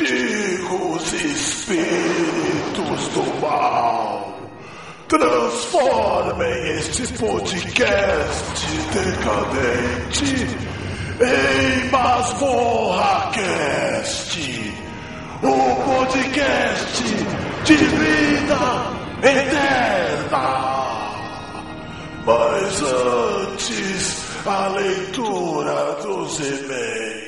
antigos espíritos do mal. Transformem este podcast decadente em Masmorra Cast, o podcast de vida eterna. Mas antes, a leitura dos e-mails.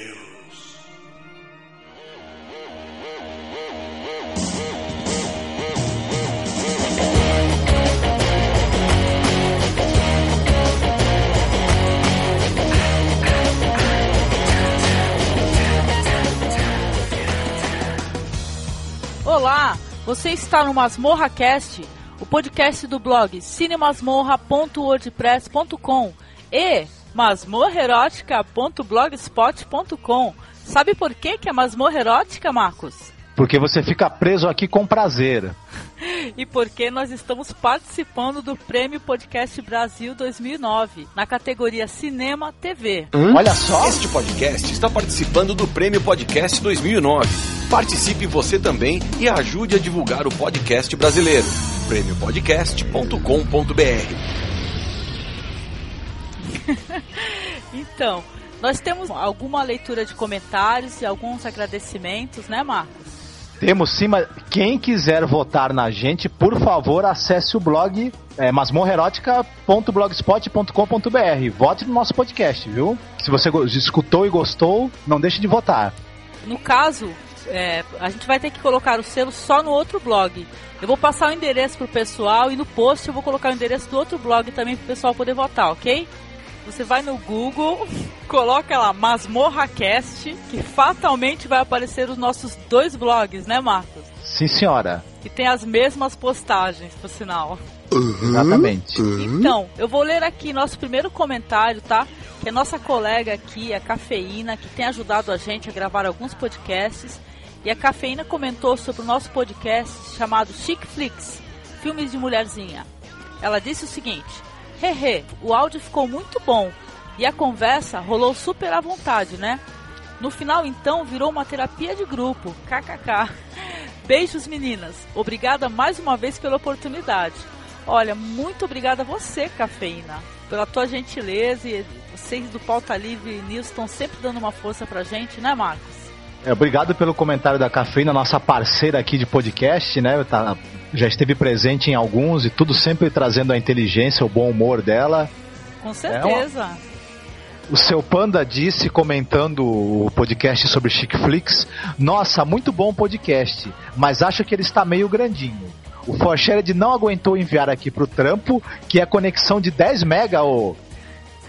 Você está no Masmorra Cast, o podcast do blog cinemasmorra.wordpress.com e masmorrerótica.blogspot.com. Sabe por que, que é masmorra erótica, Marcos? Porque você fica preso aqui com prazer. E porque nós estamos participando do Prêmio Podcast Brasil 2009, na categoria Cinema TV. Olha só. Este podcast está participando do Prêmio Podcast 2009. Participe você também e ajude a divulgar o podcast brasileiro. prêmiopodcast.com.br Então, nós temos alguma leitura de comentários e alguns agradecimentos, né, Marcos? Temos sim, mas quem quiser votar na gente, por favor, acesse o blog é, masmorrerótica.blogspot.com.br. Vote no nosso podcast, viu? Se você escutou e gostou, não deixe de votar. No caso, é, a gente vai ter que colocar o selo só no outro blog. Eu vou passar o endereço pro pessoal e no post eu vou colocar o endereço do outro blog também pro pessoal poder votar, ok? Você vai no Google, coloca lá MasmorraCast, que fatalmente vai aparecer os nossos dois blogs, né, Marcos? Sim, senhora. Que tem as mesmas postagens, por sinal. Exatamente. Então, eu vou ler aqui nosso primeiro comentário, tá? Que é nossa colega aqui, a Cafeína, que tem ajudado a gente a gravar alguns podcasts. E a Cafeína comentou sobre o nosso podcast chamado Chic Flix, Filmes de Mulherzinha. Ela disse o seguinte: Hehe, o áudio ficou muito bom e a conversa rolou super à vontade, né? No final, então, virou uma terapia de grupo. KKK. Beijos, meninas. Obrigada mais uma vez pela oportunidade. Olha, muito obrigada a você, Cafeína, pela tua gentileza e vocês do Pauta Livre News estão sempre dando uma força pra gente, né, Marcos? É, obrigado pelo comentário da Cafeína, nossa parceira aqui de podcast, né? Tá- já esteve presente em alguns e tudo sempre trazendo a inteligência, o bom humor dela. Com certeza. O seu Panda disse, comentando o podcast sobre Chic Flix, nossa, muito bom podcast, mas acho que ele está meio grandinho. O Forshared não aguentou enviar aqui pro trampo, que é conexão de 10 mega, ô.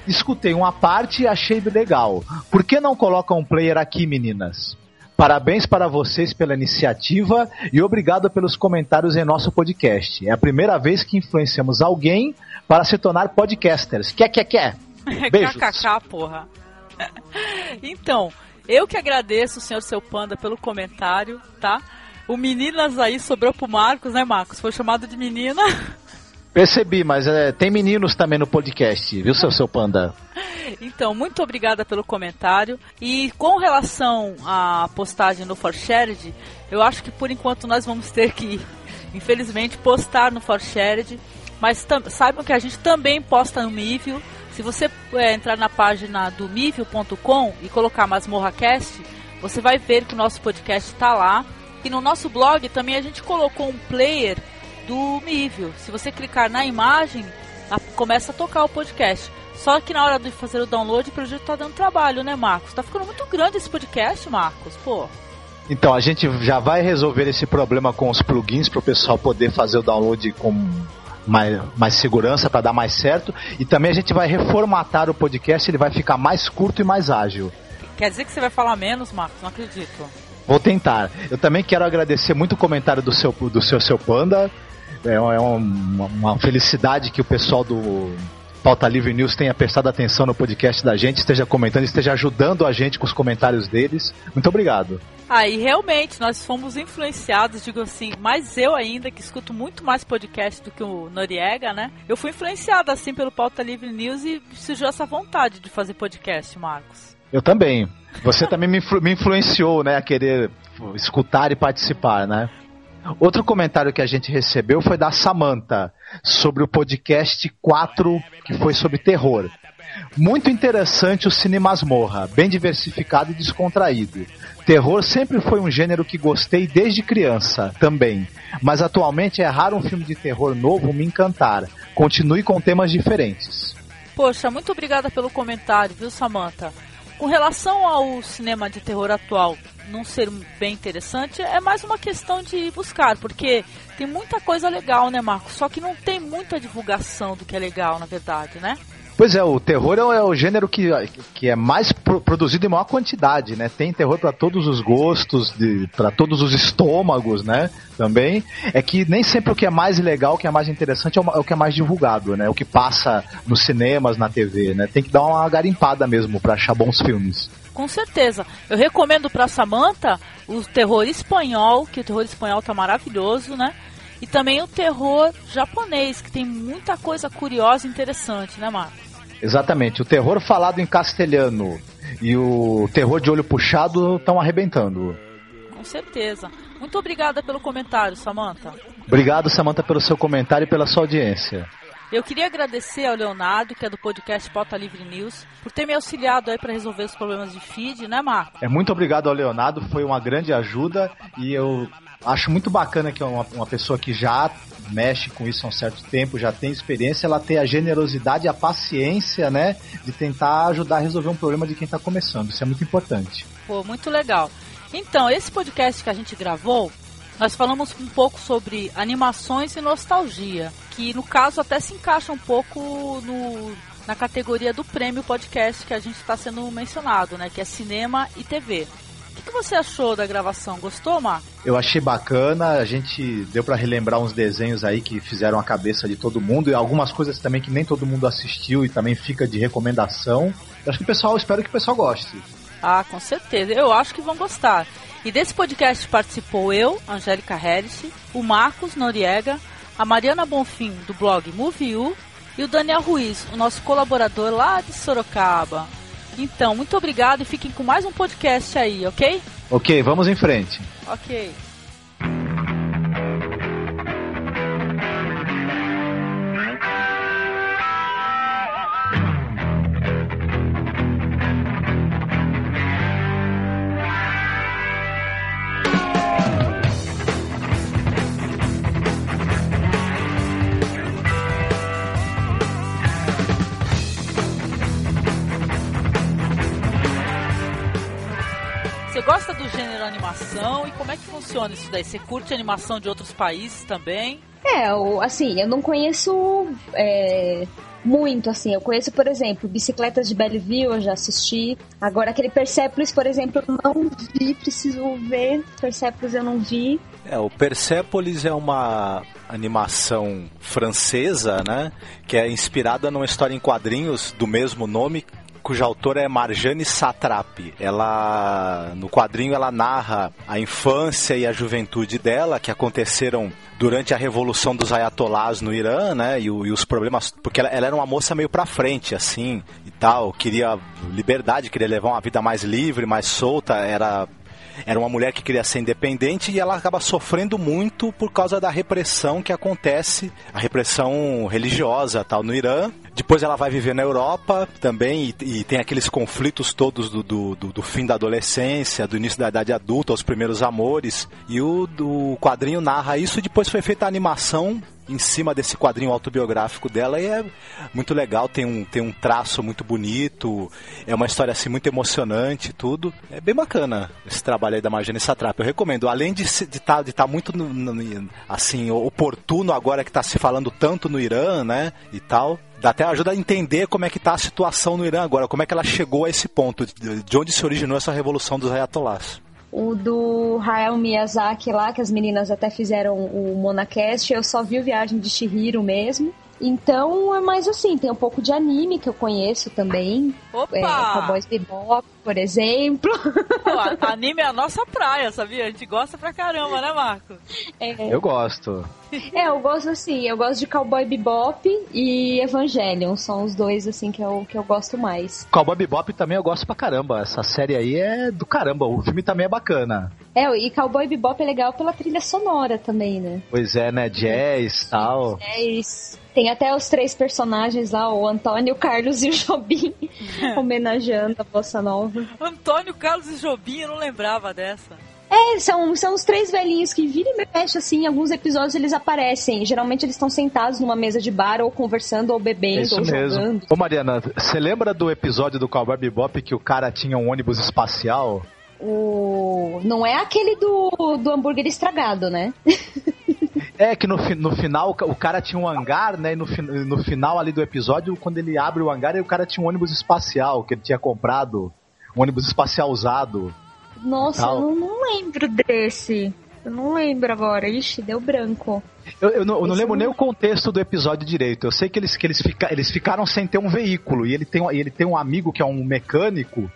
Escutei uma parte e achei legal. Por que não colocam um player aqui, meninas? Parabéns para vocês pela iniciativa e obrigado pelos comentários em nosso podcast. É a primeira vez que influenciamos alguém para se tornar podcasters. Quer, quer, quer? Beijos. KKK, porra. então, eu que agradeço o senhor seu Panda pelo comentário, tá? O Meninas aí sobrou pro Marcos, né, Marcos? Foi chamado de menina. Percebi, mas é, tem meninos também no podcast, viu, seu, seu panda? Então, muito obrigada pelo comentário. E com relação à postagem no Forshared, eu acho que por enquanto nós vamos ter que, infelizmente, postar no Forshared. Mas saibam que a gente também posta no Mivio. Se você é, entrar na página do mivio.com e colocar MasmorraCast, você vai ver que o nosso podcast está lá. E no nosso blog também a gente colocou um player do Mivio. Se você clicar na imagem, a- começa a tocar o podcast. Só que na hora de fazer o download, o projeto tá dando trabalho, né, Marcos? Tá ficando muito grande esse podcast, Marcos. Pô. Então, a gente já vai resolver esse problema com os plugins para o pessoal poder fazer o download com mais, mais segurança para dar mais certo. E também a gente vai reformatar o podcast, ele vai ficar mais curto e mais ágil. Quer dizer que você vai falar menos, Marcos? Não acredito. Vou tentar. Eu também quero agradecer muito o comentário do seu, do seu, seu Panda. É, é uma, uma felicidade que o pessoal do Pauta Livre News tenha prestado atenção no podcast da gente, esteja comentando, esteja ajudando a gente com os comentários deles. Muito obrigado. Ah, e realmente nós fomos influenciados, digo assim, mas eu ainda, que escuto muito mais podcast do que o Noriega, né? Eu fui influenciada assim pelo Pauta Livre News e surgiu essa vontade de fazer podcast, Marcos. Eu também. Você também me, influ me influenciou, né, a querer escutar e participar, né? Outro comentário que a gente recebeu foi da Samantha sobre o podcast 4, que foi sobre terror. Muito interessante o Cine Masmorra, bem diversificado e descontraído. Terror sempre foi um gênero que gostei desde criança, também. Mas atualmente é raro um filme de terror novo me encantar. Continue com temas diferentes. Poxa, muito obrigada pelo comentário, viu, Samantha? Com relação ao cinema de terror atual não ser bem interessante, é mais uma questão de buscar, porque tem muita coisa legal, né, Marcos? Só que não tem muita divulgação do que é legal, na verdade, né? Pois é, o terror é o, é gênero que, que é mais pro, produzido em maior quantidade, né? Tem terror para todos os gostos, para todos os estômagos, né? Também. É que nem sempre o que é mais legal, o que é mais interessante é o, é o que é mais divulgado, né? O que passa nos cinemas, na TV, né? Tem que dar uma garimpada mesmo para achar bons filmes. Com certeza. Eu recomendo para Samantha o terror espanhol, que o terror espanhol tá maravilhoso, né? E também o terror japonês, que tem muita coisa curiosa e interessante, né, Marcos? Exatamente. O terror falado em castelhano e o terror de olho puxado estão arrebentando. Com certeza. Muito obrigada pelo comentário, Samantha. Obrigado, Samantha, pelo seu comentário e pela sua audiência. Eu queria agradecer ao Leonardo, que é do podcast Pauta Livre News, por ter me auxiliado aí para resolver os problemas de feed, né, Marco? É muito obrigado ao Leonardo, foi uma grande ajuda e eu acho muito bacana que uma, uma pessoa que já mexe com isso há um certo tempo, já tem experiência, ela ter a generosidade e a paciência, né, de tentar ajudar a resolver um problema de quem está começando. Isso é muito importante. Pô, muito legal. Então, esse podcast que a gente gravou, nós falamos um pouco sobre animações e nostalgia, que no caso até se encaixa um pouco no, na categoria do prêmio podcast que a gente está sendo mencionado, né, que é cinema e TV. O que, que, você achou da gravação? Gostou, Mar? Eu achei bacana, a gente deu para relembrar uns desenhos aí que fizeram a cabeça de todo mundo e algumas coisas também que nem todo mundo assistiu e também fica de recomendação. Eu acho que o pessoal, espero que o pessoal goste. Ah, com certeza. Eu acho que vão gostar. E desse podcast participou eu, Angélica Harris, o Marcos Noriega, a Mariana Bonfim, do blog Movie e o Daniel Ruiz, o nosso colaborador lá de Sorocaba. Então, muito obrigado e fiquem com mais um podcast aí, ok? Ok, vamos em frente. Ok. Funciona isso daí? Você curte animação de outros países também? É, assim, eu não conheço é, muito, assim. Eu conheço, por exemplo, Bicicletas de Belleville, eu já assisti. Agora, aquele Persepolis, por exemplo, eu não vi, preciso ver. Persepolis eu não vi. É, o Persepolis é uma animação francesa, né? Que é inspirada numa história em quadrinhos do mesmo nome, cuja autora é Marjane Satrapi. Ela, no quadrinho, ela narra a infância e a juventude dela, que aconteceram durante a revolução dos ayatolás no Irã, né, e, e os problemas, porque ela, ela, era uma moça meio pra frente, assim, e tal, queria liberdade, queria levar uma vida mais livre, mais solta, era era uma mulher que queria ser independente e ela acaba sofrendo muito por causa da repressão que acontece, a repressão religiosa tal no Irã. Depois ela vai viver na Europa também e, e tem aqueles conflitos todos do, do, do, do, fim da adolescência, do início da idade adulta, os primeiros amores. E o do quadrinho narra isso. Depois foi feita a animação em cima desse quadrinho autobiográfico dela e é muito legal, tem um, tem um traço muito bonito, é uma história assim muito emocionante tudo. É bem bacana esse trabalho aí da Marjane Satrap. Eu recomendo, além de estar de tá, de tá muito no, no, assim oportuno agora que está se falando tanto no Irã, né, e tal, até ajuda a entender como é que está a situação no Irã agora, como é que ela chegou a esse ponto, de onde se originou essa revolução dos ayatollahs. O do Hayao Miyazaki lá, que as meninas até fizeram o Monacast, eu só vi o Viagem de Shihiro mesmo. Então é mais assim, tem um pouco de anime que eu conheço também. Opa! É, Cowboys Bebop, por exemplo. Pô, anime é a nossa praia, sabia? A gente gosta pra caramba, né, Marco? É, Eu gosto. é, eu gosto assim, eu gosto de Cowboy Bebop e Evangelion, são os dois assim que eu, que eu gosto mais. Cowboy Bebop também eu gosto pra caramba. Essa série aí é do caramba. O filme também é bacana. É, e Cowboy Bebop é legal pela trilha sonora também, né? Pois é, né? Jazz e tal. É isso. Tem até os três personagens lá, o Antônio, o Carlos e o Jobim, homenageando a Bossa Nova. Antônio Carlos e Jobim, eu não lembrava dessa. É, são, são os três velhinhos que vira e mexe, assim, em alguns episódios eles aparecem. Geralmente eles estão sentados numa mesa de bar, ou conversando, ou bebendo, isso ou mesmo. jogando. Ô Mariana, você lembra do episódio do Cowboy Bebop que o cara tinha um ônibus espacial? O... Não é aquele do, do hambúrguer estragado, né? É que no, no final o ca- o cara tinha um hangar, né? E no, no final ali do episódio, quando ele abre o hangar, o cara tinha um ônibus espacial que ele tinha comprado. Um ônibus espacial usado. Nossa, eu não, não lembro desse. Eu não lembro agora. Ixi, deu branco. Eu, eu não, eu não lembro nem o contexto do episódio direito. Eu sei que eles, que eles, fica, eles ficaram sem ter um veículo. E ele tem, ele tem um amigo que é um mecânico.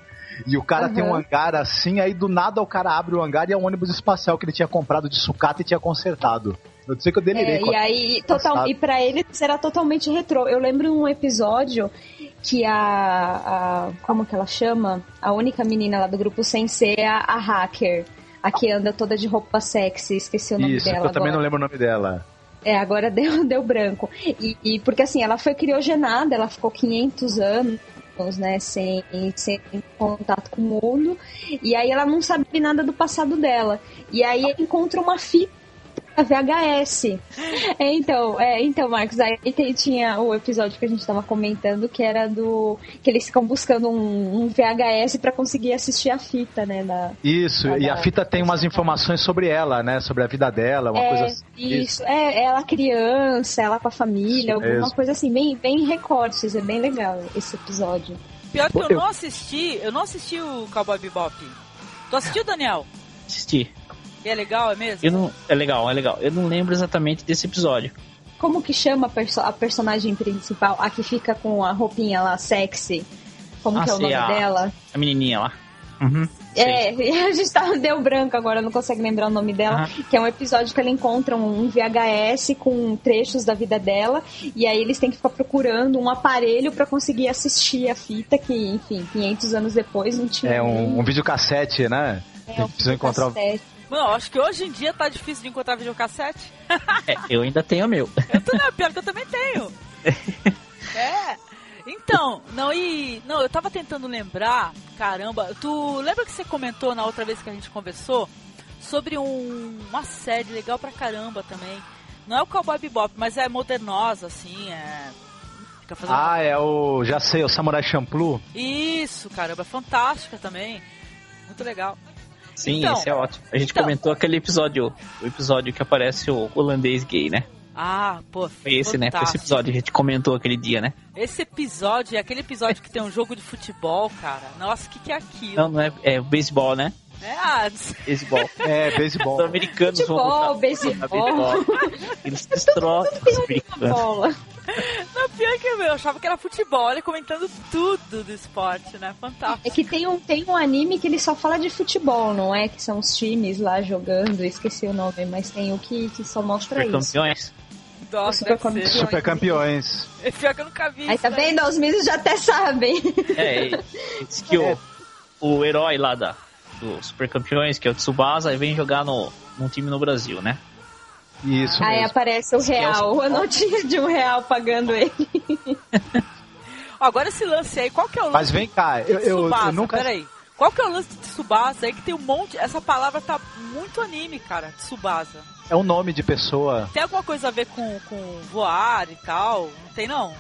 E o cara tem um hangar assim, aí do nada o cara abre o hangar e é um ônibus espacial que ele tinha comprado de sucata e tinha consertado. Eu sei que eu delirei. É, e aí, total, e pra ele será totalmente retrô. Eu lembro um episódio que a, a- Como que ela chama? A única menina lá do grupo sem ser a, a hacker. A que anda toda de roupa sexy, esqueci o nome Isso, dela. eu também não agora. lembro o nome dela. É, agora deu, deu branco. E, e porque assim, ela foi criogenada, ela ficou 500 anos. Né, sem, sem contato com o mundo, e aí ela não sabe nada do passado dela. E aí ele encontra uma fita VHS. É, então, é, então, Marcos, aí tem- tinha o episódio que a gente tava comentando que era do. que eles ficam buscando um, um VHS pra conseguir assistir a fita, né? Da, Isso, Ah, e a da- fita tem umas informações sobre ela, né? Sobre a vida dela, uma é, coisa assim. Isso, é ela criança, ela com a família, Isso alguma mesmo. coisa assim, bem, bem recortes, é bem legal esse episódio. Pior que eu Eu- não assisti, eu não assisti o Cowboy Bebop. Tu assistiu, Daniel? Assisti. E é legal, é mesmo? Eu não, é legal, é legal. Eu não lembro exatamente desse episódio. Como que chama a, perso- a personagem principal, a que fica com a roupinha lá sexy? Como Ah, que é o sei, nome a- dela? A menininha lá. Uhum. É, a gente tá, deu branco agora, não consegue lembrar o nome dela. Aham. Que é um episódio que ela encontra um VHS com trechos da vida dela. E aí eles têm que ficar procurando um aparelho pra conseguir assistir a fita, que, enfim, 500 anos depois não tinha. É um, um videocassete, né? é, um Precisa encontrar. cassete. Não, acho que hoje em dia tá difícil de encontrar videocassete. É, eu ainda tenho o meu. Eu tô, não, pior que eu também tenho. É. Então, não, e. Não, eu tava tentando lembrar, caramba, tu lembra que você comentou na outra vez que a gente conversou sobre um, uma série legal pra caramba também. Não é o Cowboy Bebop, mas é modernosa, assim, é. Fica fazendo. Ah, é o. Já sei, o Samurai Champloo. Isso, caramba, é fantástica também. Muito legal. Sim, Então, esse é ótimo. A gente então- comentou aquele episódio, o episódio que aparece o holandês gay, né? Ah, pô, Foi esse, né? Foi esse episódio que a gente comentou aquele dia, né? Esse episódio é aquele episódio que tem um jogo de futebol, cara. Nossa, o que, que é aquilo? Não, não é, é o beisebol, né? É, ah, Beisebol. É, beisebol. Os americanos vão Futebol, lutar beisebol. beisebol. Eles destroem os americanos. Não, pior que eu, eu achava que era futebol, ele comentando tudo do esporte, né? Fantástico. É que tem um, tem um anime que ele só fala de futebol, não é? Que são os times lá jogando, esqueci o nome, mas tem o que, que só mostra Super isso. campeões. Nossa, Super ser. Super campeões. É pior que eu nunca vi Aí isso, tá né? vendo? Os meninos já até sabem. É, diz que o, o herói lá da, do Super Campeões, que é o Tsubasa, ele vem jogar no, num time no Brasil, né? Isso Aí mesmo. aparece o é real, a notinha de um real pagando ele. Agora esse lance aí, qual que é o lance Mas vem cá, eu, eu, eu nunca. Peraí. Qual que é o lance de Tsubasa aí que tem um monte... Essa palavra tá muito anime, cara, Tsubasa. É um nome de pessoa. Tem alguma coisa a ver com, com voar e tal? Não tem, não?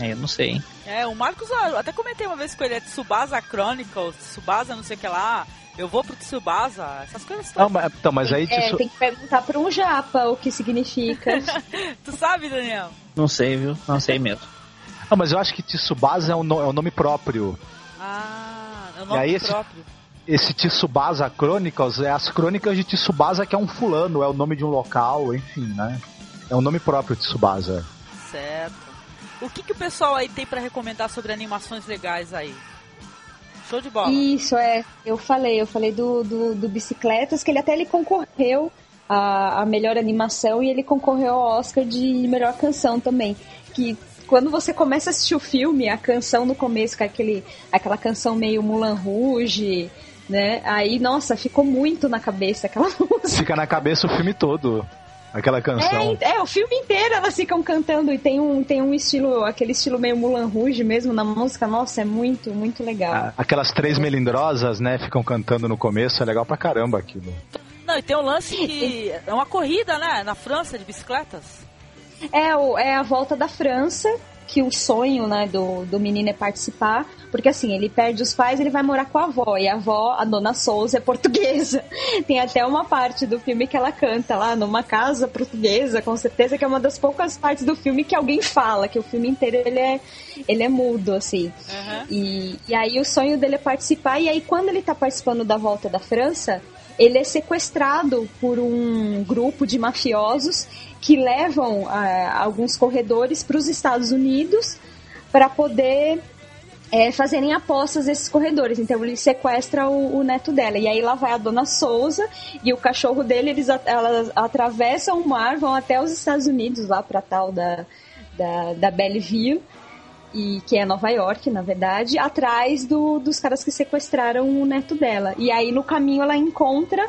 É, eu não sei, hein? É, o Marcos, eu até comentei uma vez com ele, é Tsubasa Chronicles, Tsubasa não sei o que lá, eu vou pro Tsubasa, essas coisas Não, todas. mas, então, mas aí É, tem que perguntar pra um japa o que significa. Tu sabe, Daniel? Não sei, viu? Não sei mesmo. Não, mas eu acho que Tsubasa é um, no- é um nome próprio. Ah, é o E nome aí esse- próprio. Esse Tsubasa Chronicles é as crônicas de Tsubasa, que é um fulano, é o nome de um local, enfim, né? É um nome próprio Tsubasa. certo. O que, que o pessoal aí tem para recomendar sobre animações legais aí? Show de bola. Isso, é. Eu falei, eu falei do, do, do Bicicletas, que ele até ele concorreu a, a melhor animação e ele concorreu ao Oscar de melhor canção também. Que quando você começa a assistir o filme, a canção no começo, com aquele, aquela canção meio Mulan Rouge, né? Aí, nossa, ficou muito na cabeça aquela música. Fica na cabeça o filme todo. Aquela canção. É, é, o filme inteiro elas ficam cantando e tem um, tem um estilo, aquele estilo meio Mulan Rouge mesmo na música. Nossa, é muito, muito legal. Ah, aquelas três melindrosas, né, ficam cantando no começo, é legal pra caramba aquilo. Não, e tem um lance que é uma corrida, né, na França de bicicletas. É, o, é a volta da França, que o sonho, né, do, do menino é participar, porque assim, ele perde os pais, ele vai morar com a avó, e a avó, a dona Souza, é portuguesa. Tem até uma parte do filme que ela canta lá numa casa portuguesa, com certeza que é uma das poucas partes do filme que alguém fala, que o filme inteiro ele é, ele é mudo, assim. Uhum. E, e aí o sonho dele é participar, e aí quando ele tá participando da volta da França, ele é sequestrado por um grupo de mafiosos que levam uh, alguns corredores para os Estados Unidos para poder é, fazerem apostas nesses corredores. Então ele sequestra o, o, neto dela. E aí lá vai a dona Souza e o cachorro dele, eles elas atravessam o mar, vão até os Estados Unidos, lá para tal da, da, da Belleville, e, que é Nova York, na verdade, atrás do, dos caras que sequestraram o neto dela. E aí no caminho ela encontra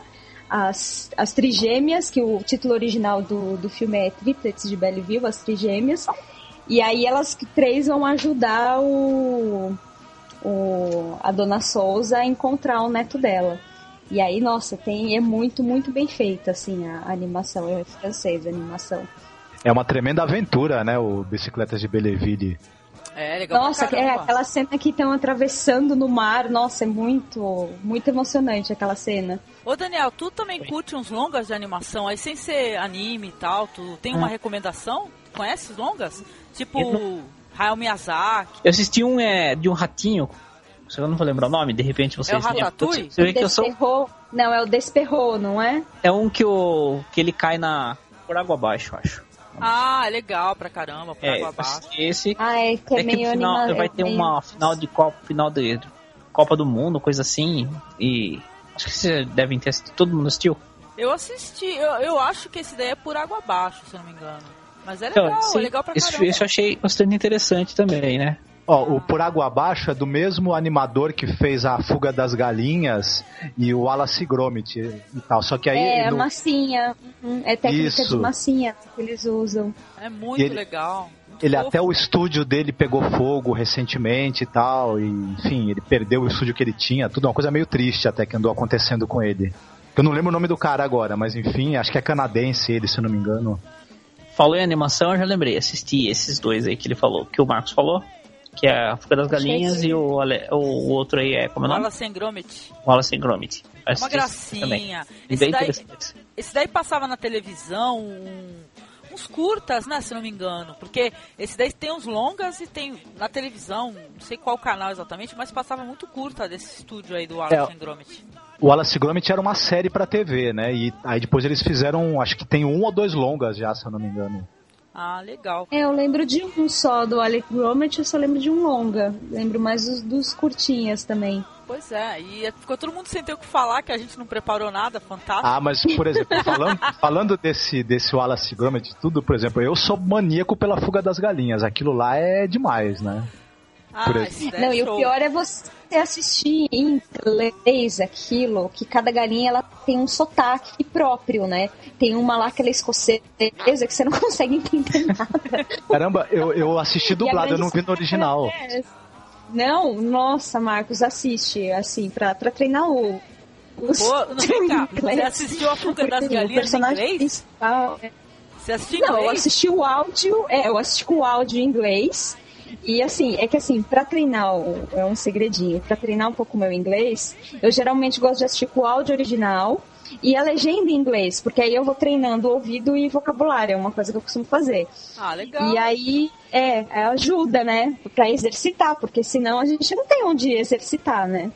as, as trigêmeas, que o título original do, do filme é Triplets de Belleville, as trigêmeas. E aí elas três vão ajudar o, o, a dona Souza a encontrar o neto dela. E aí, nossa, tem, é muito, muito bem feita, assim, a, a animação, é francesa a animação. É uma tremenda aventura, né, o Bicicletas de Belleville. É, legal Nossa, é aquela cena que estão atravessando no mar, nossa, é muito, muito emocionante aquela cena. Ô Daniel, tu também curte uns longas de animação, aí sem ser anime e tal, tu tem uma ah. recomendação? Conhece longas? Tipo não... Hayao Miyazaki. Eu assisti um é, de um ratinho, eu não vou lembrar o nome, de repente vocês... É o Ratatouille? Você vê que eu sou... Não, é o Desperro, não é? É um que, o, que ele cai na... por água abaixo, acho. Ah, é legal pra caramba, por é, água abaixo. Esse ah, é, que é, é meio que final, final, vai ter meio... uma final de Copa, final de Copa do Mundo, coisa assim, e acho que vocês devem ter assistido, todo mundo assistiu? Eu assisti, eu, eu acho que esse daí é por água abaixo, se eu não me engano. Mas é então, legal, então, sim, é legal pra caramba. Isso, isso eu achei bastante interessante também, né? Ó, o Por Água Abaixo é do mesmo animador que fez a Fuga das Galinhas e o Wallace Gromit e tal. Só que aí. É, no... massinha. Uhum. É técnica Isso. de massinha que eles usam. É muito ele, legal. Muito ele até o estúdio dele pegou fogo recentemente e tal. E, enfim, ele perdeu o estúdio que ele tinha. Tudo uma coisa meio triste até que andou acontecendo com ele. Eu não lembro o nome do cara agora, mas enfim, acho que é canadense ele, se eu não me engano. Falou em animação, eu já lembrei. Assisti esses dois aí que ele falou, que o Marcos falou que é a Fuga das Galinhas, e o, o outro aí é, como é o nome? Wallace Gromit. Wallace Gromit. É uma gracinha. Esse daí, esse daí, passava na televisão um, uns curtas, né, se não me engano, porque esse daí tem uns longas e tem na televisão, não sei qual canal exatamente, mas passava muito curta desse estúdio aí do Wallace é, Gromit. O Wallace Gromit era uma série para TV, né, e aí depois eles fizeram, acho que tem um ou dois longas já, se eu não me engano. Ah, legal. É, eu lembro de um só do Alec Gromit, eu só lembro de um longa. Lembro mais dos, dos curtinhas também. Pois é, e ficou todo mundo sem ter o que falar, que a gente não preparou nada, fantástico. Ah, mas, por exemplo, falando, falando desse, desse Wallace Gromit, tudo, por exemplo, eu sou maníaco pela fuga das galinhas. Aquilo lá é demais, né? Ah, não, e o pior é você assistir em inglês aquilo, que cada galinha ela tem um sotaque próprio, né? Tem uma lá que ela é escocesa que você não consegue entender nada. Caramba, eu, eu assisti dublado, eu não vi no original. Não, nossa, Marcos, assiste, assim, pra, pra treinar o. Os Pô, não vem cá, você assistiu a fuga das galinhas em inglês? É você assistiu Não, eu assisti o áudio, é, eu assisti com o áudio em inglês. E assim, é que assim, para treinar, é um segredinho, para treinar um pouco o meu inglês, eu geralmente gosto de assistir com o áudio original e a legenda em inglês, porque aí eu vou treinando o ouvido e vocabulário, é uma coisa que eu costumo fazer. Ah, legal. E aí, é, é ajuda, né, para exercitar, porque senão a gente não tem onde exercitar, né?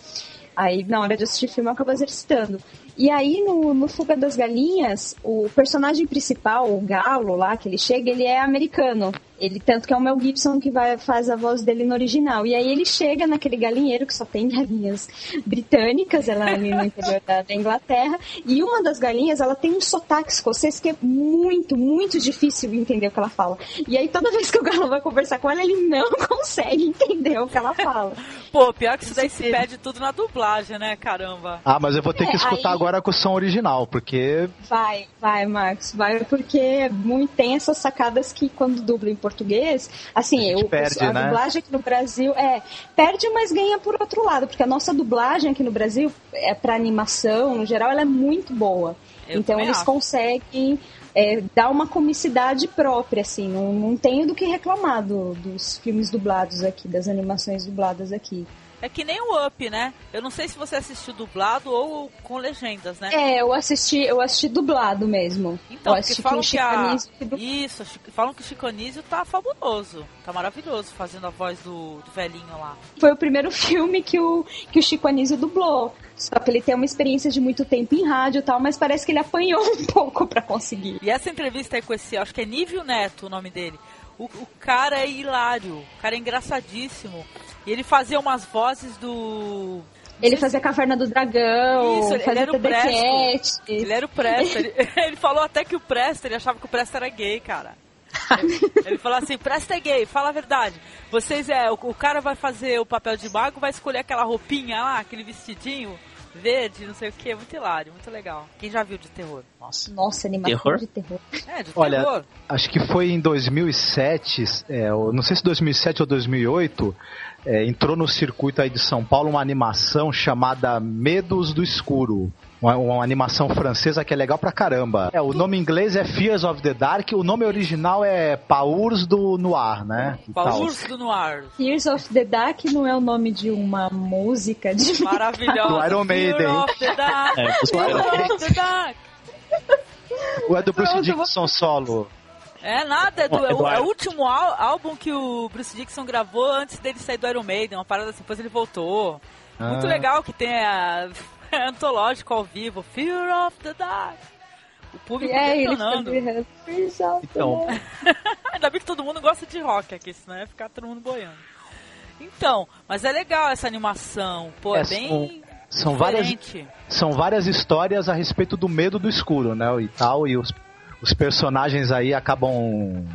Aí, na hora de assistir filme, eu acabo exercitando. E aí, no, no Fuga das Galinhas, o personagem principal, o Galo lá, que ele chega, ele é americano. Ele, tanto que é o Mel Gibson que vai, faz a voz dele no original. E aí ele chega naquele galinheiro que só tem galinhas britânicas, ela é ali no interior da, da Inglaterra. E uma das galinhas, ela tem um sotaque escocês que é muito, muito difícil entender o que ela fala. E aí toda vez que o Galo vai conversar com ela, ele não consegue entender o que ela fala. Pô, pior que isso daí se perde tudo na dublagem, né? Caramba. Ah, mas eu vou ter que É, escutar aí- agora com o som original, porque Vai, vai, Marcos, vai, porque muito, tem essas sacadas que quando dubla em português, assim, A eu, perde, a né? dublagem aqui no Brasil é perde, mas ganha por outro lado, porque a nossa dublagem aqui no Brasil é para animação, no geral, ela é muito boa. Eu então eles acho. conseguem é, dar uma comicidade própria, assim, não, não tenho do que reclamar do- dos filmes dublados aqui, das animações dubladas aqui. É que nem o Up, né? Eu não sei se você assistiu dublado ou com legendas, né? É, eu assisti, eu assisti dublado mesmo. Então, eu assisti falam que a... Isso, falam que o Chico Anísio tá fabuloso. Tá maravilhoso fazendo a voz do, do velhinho lá. foi o primeiro filme que o, que o Chico Anísio dublou. Só que ele tem uma experiência de muito tempo em rádio e tal, mas parece que ele apanhou um pouco pra conseguir. E essa entrevista aí com esse, acho que é Nívio Neto o nome dele. O, o cara é hilário, o cara é engraçadíssimo. E ele fazia umas vozes do. Ele fazia Caverna do Dragão, Isso, ele fazia era o Presto. Ele era o Presto. Ele, ele falou até que o Presto, ele achava que o Presto era gay, cara. Ele, ele falou assim, Presto é gay, fala a verdade. Vocês é, o, o cara vai fazer o papel de mago, vai escolher aquela roupinha lá, aquele vestidinho verde, não sei o que, muito hilário, muito legal. Quem já viu de terror? Nossa. Nossa, animação Terror? de terror. É, de Olha, terror. acho que foi em 2007, é, não sei se 2007 ou 2008, é, entrou no circuito aí de São Paulo uma animação chamada Medos do Escuro. Uma, uma animação francesa que é legal pra caramba. É, o nome em inglês é Fears of the Dark, o nome original é Paurs do Noir, né? Paurs do Noir. Tears of the Dark não é o nome de uma música de Maravilhosa. Do Iron Maiden. Fear of the Dark. É, Fear of the Dark. Ou é do Bruce Dickinson solo? É nada, é, do, Ó, é, o, é o último ál- álbum que o Bruce Dixon gravou antes dele sair do Iron Maiden, uma parada assim, depois ele voltou. Muito Ah. legal que tem a é antológico ao vivo, Fear of the Dark. O público É, ele detonando. Então. Ainda bem que todo mundo gosta de rock aqui, senão ia ficar todo mundo boiando. Então, mas é legal essa animação, pô, é, É, bem São várias, diferente. são várias histórias a respeito do medo do escuro, né? E tal, e os, os personagens aí acabam.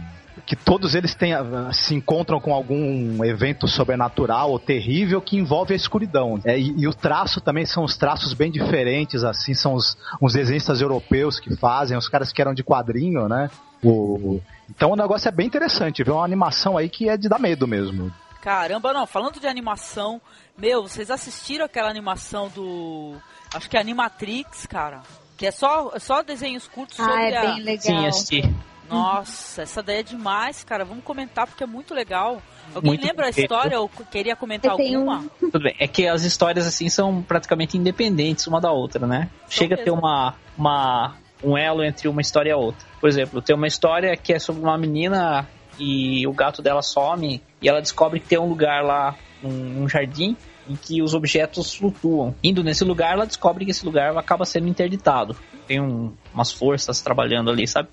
Que todos eles têm, ah, se encontram com algum evento sobrenatural ou terrível que envolve a escuridão. É, e, e o traço também são os traços bem diferentes, assim, são os, os desenhistas europeus que fazem, os caras que eram de quadrinho, né? O, então o negócio é bem interessante, viu? Uma animação aí que é de dar medo mesmo. Caramba, não, falando de animação, meu, vocês assistiram aquela animação do. Acho que é Animatrix, cara. Que é só, é só desenhos curtos Ah, sobre é a. bem legal. Sim, assisti. Nossa, essa daí é demais, cara. Vamos comentar porque é muito legal. Alguém Muito lembra a perfeito. história ou queria comentar alguma? um- Tudo bem. É que as histórias assim são praticamente independentes uma da outra, né? Chega a ter uma, uma um elo entre uma história e a outra. Por exemplo, tem uma história que é sobre uma menina e o gato dela some e ela descobre que tem um lugar lá, um, um jardim em que os objetos flutuam. Indo nesse lugar, ela descobre que esse lugar acaba sendo interditado. Tem um- umas forças trabalhando ali, sabe?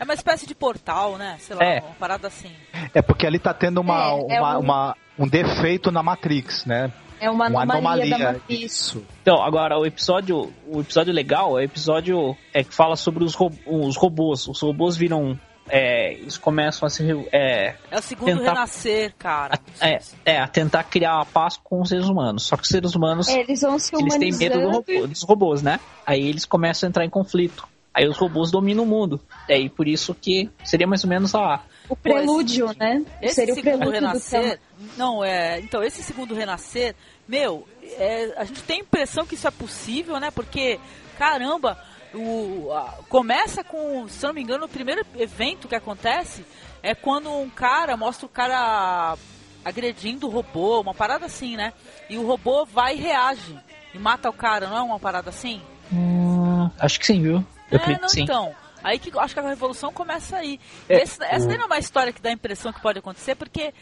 É uma espécie de portal, né? Sei lá, É. uma parada assim. É porque ali tá tendo uma, É, é uma, um- uma- um defeito na Matrix, né? É uma Uma anomalia, da anomalia. Matrix. Isso. Então, agora o episódio, o episódio legal é o episódio é que fala sobre os, ro- os robôs. Os robôs viram, é, eles começam a se é, É o segundo Tentar- renascer, cara. a, é, é, a tentar criar a paz com os seres humanos. Só que os seres humanos É, eles vão se eles têm medo do robô- dos robôs, né? Aí eles começam a entrar em conflito. Aí os robôs dominam o mundo. Daí por isso que seria mais ou menos a O prelúdio, né? Esse Seria o segundo prelúdio do renascer. Não, é. Então, esse segundo renascer, meu, é, a gente tem a impressão que isso é possível, né? Porque, caramba, o, a- começa com, se não me engano, o primeiro evento que acontece é quando um cara mostra o cara agredindo o robô, uma parada assim, né? E o robô vai e reage e mata o cara, não é uma parada assim? Hum, acho que sim, viu? Eu é, acredito não, sim. então. Aí que acho que a revolução começa aí. É, Esse- essa daí não é uma história que dá a impressão que pode acontecer, porque,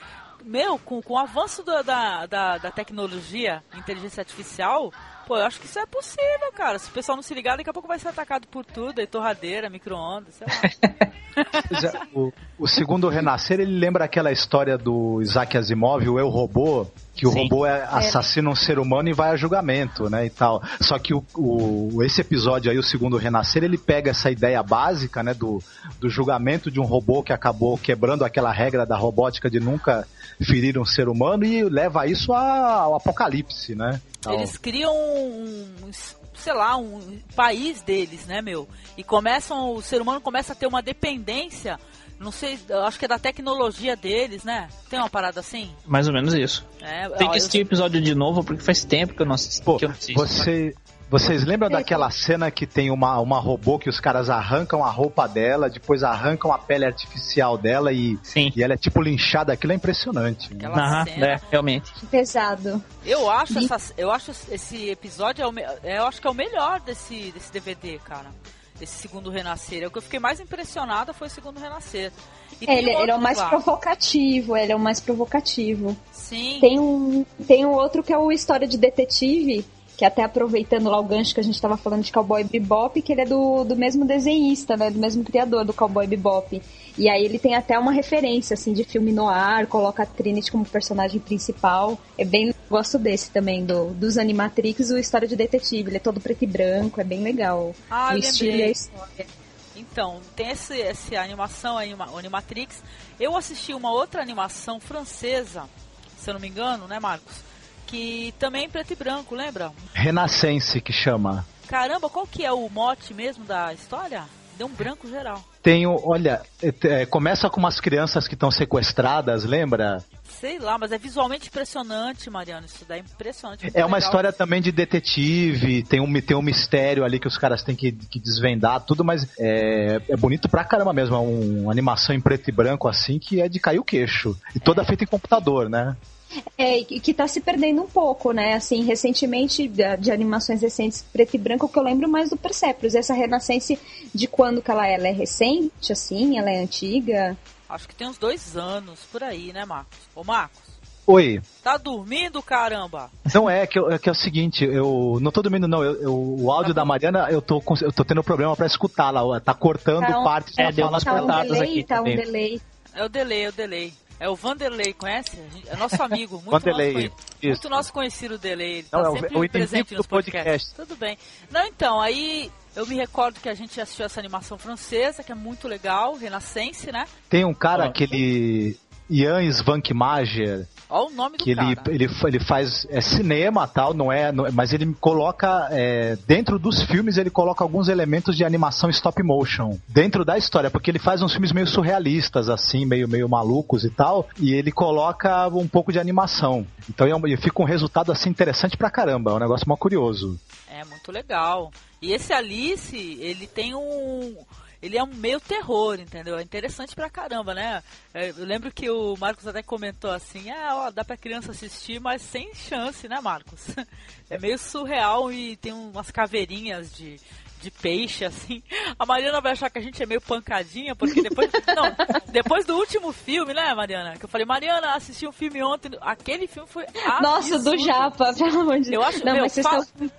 meu, com, com o avanço da, da, da, da tecnologia, inteligência artificial, Pô, eu acho que isso é possível, cara. Se o pessoal não se ligar, daqui a pouco vai ser atacado por tudo, aí torradeira, micro-ondas, sei lá. o, o, segundo Renascer, ele lembra aquela história do Isaac Asimov, o Eu Robô, que o Sim. robô é, assassina um ser humano e vai a julgamento, né, e tal. Só que o, o, esse episódio aí, o segundo Renascer, ele pega essa ideia básica, né, do, do julgamento de um robô que acabou quebrando aquela regra da robótica de nunca ferir um ser humano e leva isso ao apocalipse, né. Então... Eles criam um, sei lá, um país deles, né, meu? E começam, o ser humano começa a ter uma dependência, não sei, acho que é da tecnologia deles, né? Tem uma parada assim? Mais ou menos isso. É, Tem que assistir o eu... episódio de novo, porque faz tempo que eu não assisti. Pô, eu assisto, você, vocês lembram daquela cena que tem uma, uma robô que os caras arrancam a roupa dela, depois arrancam a pele artificial dela e, Sim. e ela é tipo linchada? Aquilo é impressionante. Né? Aham, é, realmente. Pesado. Eu acho, essa, eu acho esse episódio, é o, é, eu acho que é o melhor desse, desse DVD, cara. Esse segundo Renascer. É o que eu fiquei mais impressionada foi o segundo Renascer. É, ele, ele, é o mais provocativo, ele é o mais provocativo. Sim. Tem um, tem um outro que é o História de Detetive, que até aproveitando lá o gancho que a gente estava falando de Cowboy Bebop, que ele é do, do mesmo desenhista, né, do mesmo criador do Cowboy Bebop. E aí ele tem até uma referência, assim, de filme no ar, coloca a Trinity como personagem principal. É bem... Gosto desse também, do, dos Animatrix, o História de Detetive. Ele é todo preto e branco, é bem legal. Ah, o estilo e a história. Então, tem esse, essa animação aí, o Animatrix. Eu assisti uma outra animação francesa, se eu não me engano, né, Marcos? que também é em preto e branco, lembra? Renascense que chama. Caramba, qual que é o mote mesmo da história? Deu um branco geral. Tenho, olha, é, é começa com umas crianças que estão sequestradas, lembra? Sei lá, mas é visualmente impressionante, Mariano. Isso daí é impressionante. É uma legal. história também de detetive, tem um, tem um mistério ali que os caras têm que, que desvendar, tudo, mas é, é bonito pra caramba mesmo. É uma animação em preto e branco assim que é de cair o queixo. E toda é. feita em computador, né? É, que está se perdendo um pouco, né? Assim, recentemente, de, de, animações recentes preto e branco, que eu lembro mais do Persepolis. Essa Renascença, de quando que ela é? Ela é recente, assim? Ela é antiga? Acho que tem uns dois anos, por aí, né, Marcos? Ô, Marcos. Oi. Tá dormindo, caramba? Não é, que, é que é o seguinte, eu não tô dormindo não, eu, eu o áudio tá da Mariana, eu tô, eu tô tendo problema para escutar lá, tá cortando tá um, partes é, da fala tá cortadas um delay, aqui. Tá um delay. É o delay, é o delay. É o Vanderlei, conhece? É nosso amigo, muito, Vanderlei, nosso, conhecido, muito nosso conhecido o Delay. Ele tá Não, sempre é o, presente nos podcasts. Podcast. Tudo bem. Não, então, aí eu me recordo que a gente assistiu essa animação francesa, que é muito legal, Renascense, né? Tem um cara, oh. aquele Ian Svankmajer, Olha o nome do que cara. Ele, ele, ele faz é cinema tal, não é, não, mas ele coloca é, dentro dos filmes ele coloca alguns elementos de animação stop motion dentro da história, porque ele faz uns filmes meio surrealistas assim, meio meio malucos e tal, e ele coloca um pouco de animação. Então é fica um resultado assim interessante pra caramba, é um negócio mó curioso. É muito legal. E esse Alice, ele tem um ele é um meio terror, entendeu? É interessante pra caramba, né? É, eu lembro que o Marcos até comentou assim, ah, ó, dá pra criança assistir, mas sem chance, né, Marcos? É meio surreal e tem umas caveirinhas de, de peixe, assim. A Mariana vai achar que a gente é meio pancadinha, porque depois. não, depois do último filme, né, Mariana? Que eu falei, Mariana, assisti um filme ontem. Aquele filme foi. Absurdo. Nossa, do Japa, pelo amor de Deus. Eu acho não, meu, mas fala, estão...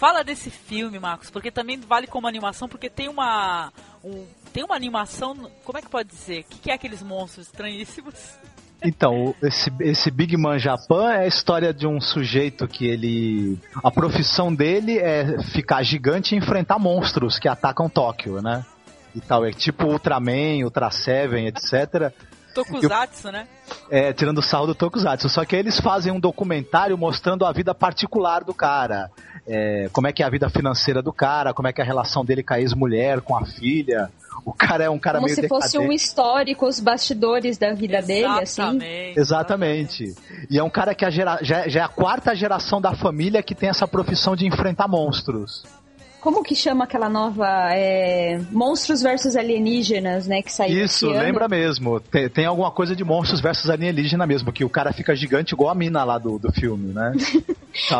fala desse filme, Marcos, porque também vale como animação, porque tem uma um, tem uma animação. Como é que pode dizer? O que, que é aqueles monstros estranhíssimos? Então, esse, esse Big Man Japan é a história de um sujeito que ele. A profissão dele é ficar gigante e enfrentar monstros que atacam Tóquio, né? E tal. É tipo Ultraman, Ultra Seven, etc. Tokusatsu, eu, né? É, tirando o sarro do Tokusatsu. Só que eles fazem um documentário mostrando a vida particular do cara é, como é que é a vida financeira do cara, como é que é a relação dele com a ex-mulher, com a filha. O cara é um cara como meio se decadente. fosse um histórico, os bastidores da vida exatamente, dele, assim. Exatamente. E é um cara que é gera, já, já é a quarta geração da família que tem essa profissão de enfrentar monstros. Como que chama aquela nova é, Monstros versus Alienígenas, né? Que saiu Isso, lembra mesmo. Tem, tem, alguma coisa de Monstros versus Alienígena mesmo, que o cara fica gigante igual a mina lá do, do filme, né?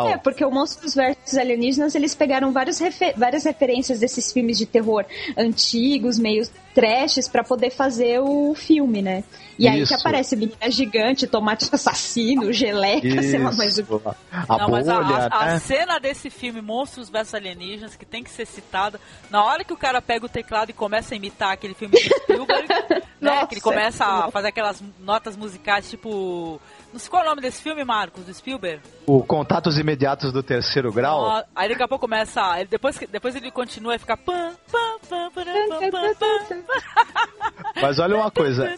É, porque o Monstros vs Alienígenas, eles pegaram vários refer várias referências desses filmes de terror antigos, meio trashes, para poder fazer o filme, né? E aí que Isso. aparece menina gigante, tomate assassino, geleca, sei lá, mas o Isso. A Não, mas bolha, a, a- a né? cena desse filme Monstros vs Alienígenas, que tem que ser citada, na hora que o cara pega o teclado e começa a imitar aquele filme de Spielberg, né? Nossa, Que ele começa a fazer aquelas notas musicais, tipo. Não sei qual é o nome desse filme, Marcos, do Spielberg. O Contatos Imediatos do Terceiro Grau. Ó, Aí daqui a pouco começa. Ele, depois, depois ele continua e fica. Pam, pam, pam, pam, pam, pam, pam, Mas olha uma coisa,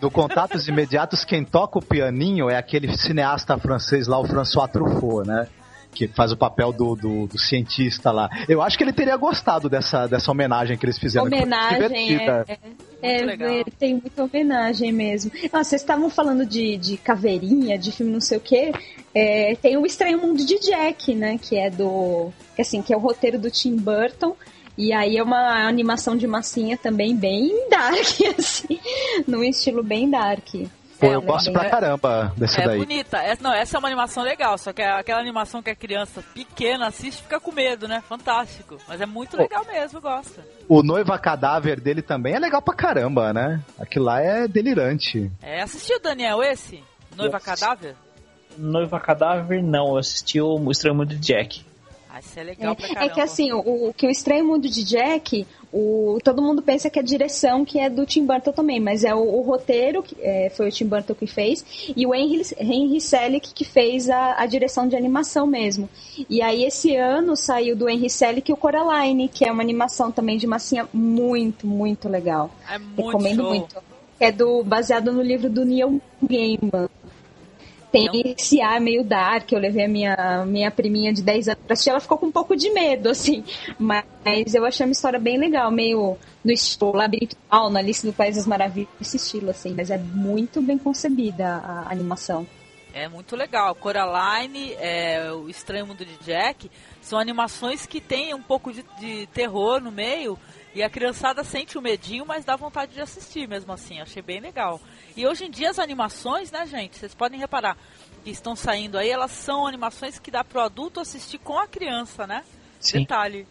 do Contatos Imediatos, quem toca o pianinho é aquele cineasta francês lá, o François Truffaut, né? Que faz o papel do, do, do cientista lá. Eu acho que ele teria gostado dessa, dessa homenagem que eles fizeram. homenagem, é, é, é, tem muita homenagem mesmo. Ah, vocês estavam falando de, de caveirinha, de filme não sei o quê. É, tem o Estranho Mundo de Jack, né? Que é do. Que, assim, que é o roteiro do Tim Burton. E aí é uma animação de massinha também bem dark, assim. Num estilo bem dark. Pô, É, eu gosto pra caramba desse É daí. bonita. Essa, não, essa é uma animação legal, só que é aquela animação que a criança pequena assiste e fica com medo, né? Fantástico. Mas é muito legal mesmo, gosta. O Noiva Cadáver dele também é legal pra caramba, né? Aquilo lá é delirante. É, assistiu, Daniel, esse? Noiva. Cadáver? Noiva Cadáver, não. Eu assisti o Estranho Mundo de Jack. Ah, isso é legal pra caramba. É que assim, o, o que o Estranho Mundo de Jack, o, todo mundo pensa que é a direção que é do Tim Burton também, mas é o, o roteiro, que é, foi o Tim Burton que fez, e o Henry, Henry Selick que fez a, a direção de animação mesmo. E aí esse ano saiu do Henry Selick o Coraline, que é uma animação também de massinha muito, muito legal. É muito Recomendo show. muito. É do, baseado no livro do Neil Gaiman. Tem esse ar meio dark, eu levei a minha, minha priminha de 10 anos pra assistir, ela ficou com um pouco de medo, assim, mas eu achei uma história bem legal, meio no estilo Labirinto Mal, na Alice do País das Maravilhas, esse estilo, assim, mas é muito bem concebida a animação. É muito legal. Coraline, é, o Estranho Mundo de Jack, são animações que têm um pouco de, de terror no meio e a criançada sente o medinho, mas dá vontade de assistir mesmo assim. Achei bem legal. E hoje em dia as animações, né, gente? Vocês podem reparar que estão saindo aí, elas são animações que dá pro adulto assistir com a criança, né? Sim. Detalhe.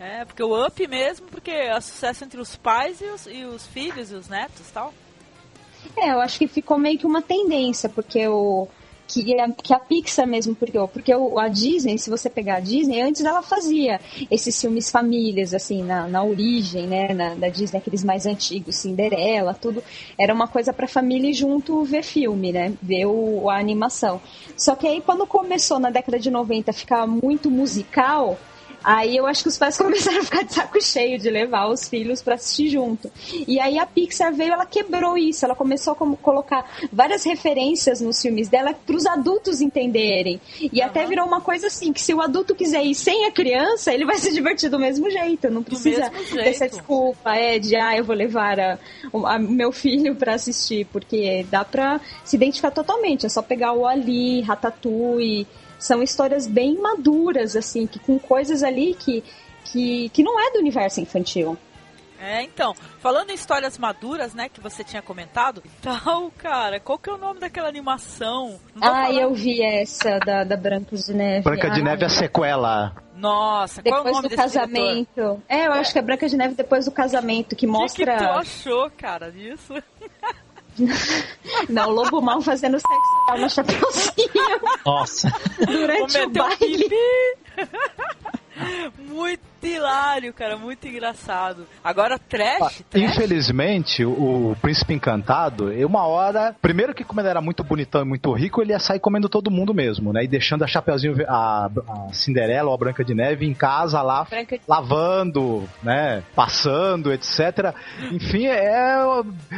É, porque o Up mesmo, porque é sucesso entre os pais e os, e os filhos e os netos e tal. É, eu acho que ficou meio que uma tendência, porque o. Que a, que a Pixar mesmo, porque, porque o- a Disney, se você pegar a Disney, antes ela fazia esses filmes famílias, assim, na, na origem, né, na, da Disney, aqueles mais antigos, Cinderela, tudo, era uma coisa pra família ir junto ver filme, né, ver o, a animação. Só que aí quando começou na década de 90 a ficar muito musical, Aí eu acho que os pais começaram a ficar de saco cheio de levar os filhos para assistir junto. E aí a Pixar veio, ela quebrou isso, ela começou a colocar várias referências nos filmes dela para os adultos entenderem. E até virou uma coisa assim, que se o adulto quiser ir sem a criança, ele vai se divertir do mesmo jeito, não precisa ter essa desculpa, é, de ah, eu vou levar a- o a- meu filho para assistir, porque dá para se identificar totalmente, é só pegar o Ali, Ratatouille, são histórias bem maduras, assim, que com coisas ali que, que, que não é do universo infantil. É, então, falando em histórias maduras, né, que você tinha comentado, tal, cara, qual que é o nome daquela animação? Ah, falando- eu vi essa da, da Branca de Neve. Branca de Ai, Neve é a sequela. Nossa, qual é o Depois nome do desse diretor? casamento. É, eu acho que é Branca de Neve depois do casamento, que O que, que tu mostra. achou, cara, disso? Não, o lobo mal fazendo sexo oral na chapeuzinho Nossa. durante o Cometeu baile. pipi. Muito hilário, cara, muito engraçado. Agora, trash, trash. Infelizmente, o, o Príncipe Encantado, uma hora. Primeiro que, como ele era muito bonitão e muito rico, ele ia sair comendo todo mundo mesmo, né? E deixando a Chapeuzinho, a, a Cinderela ou a Branca de Neve em casa lá, de- lavando, né? Passando, etc. Enfim, é.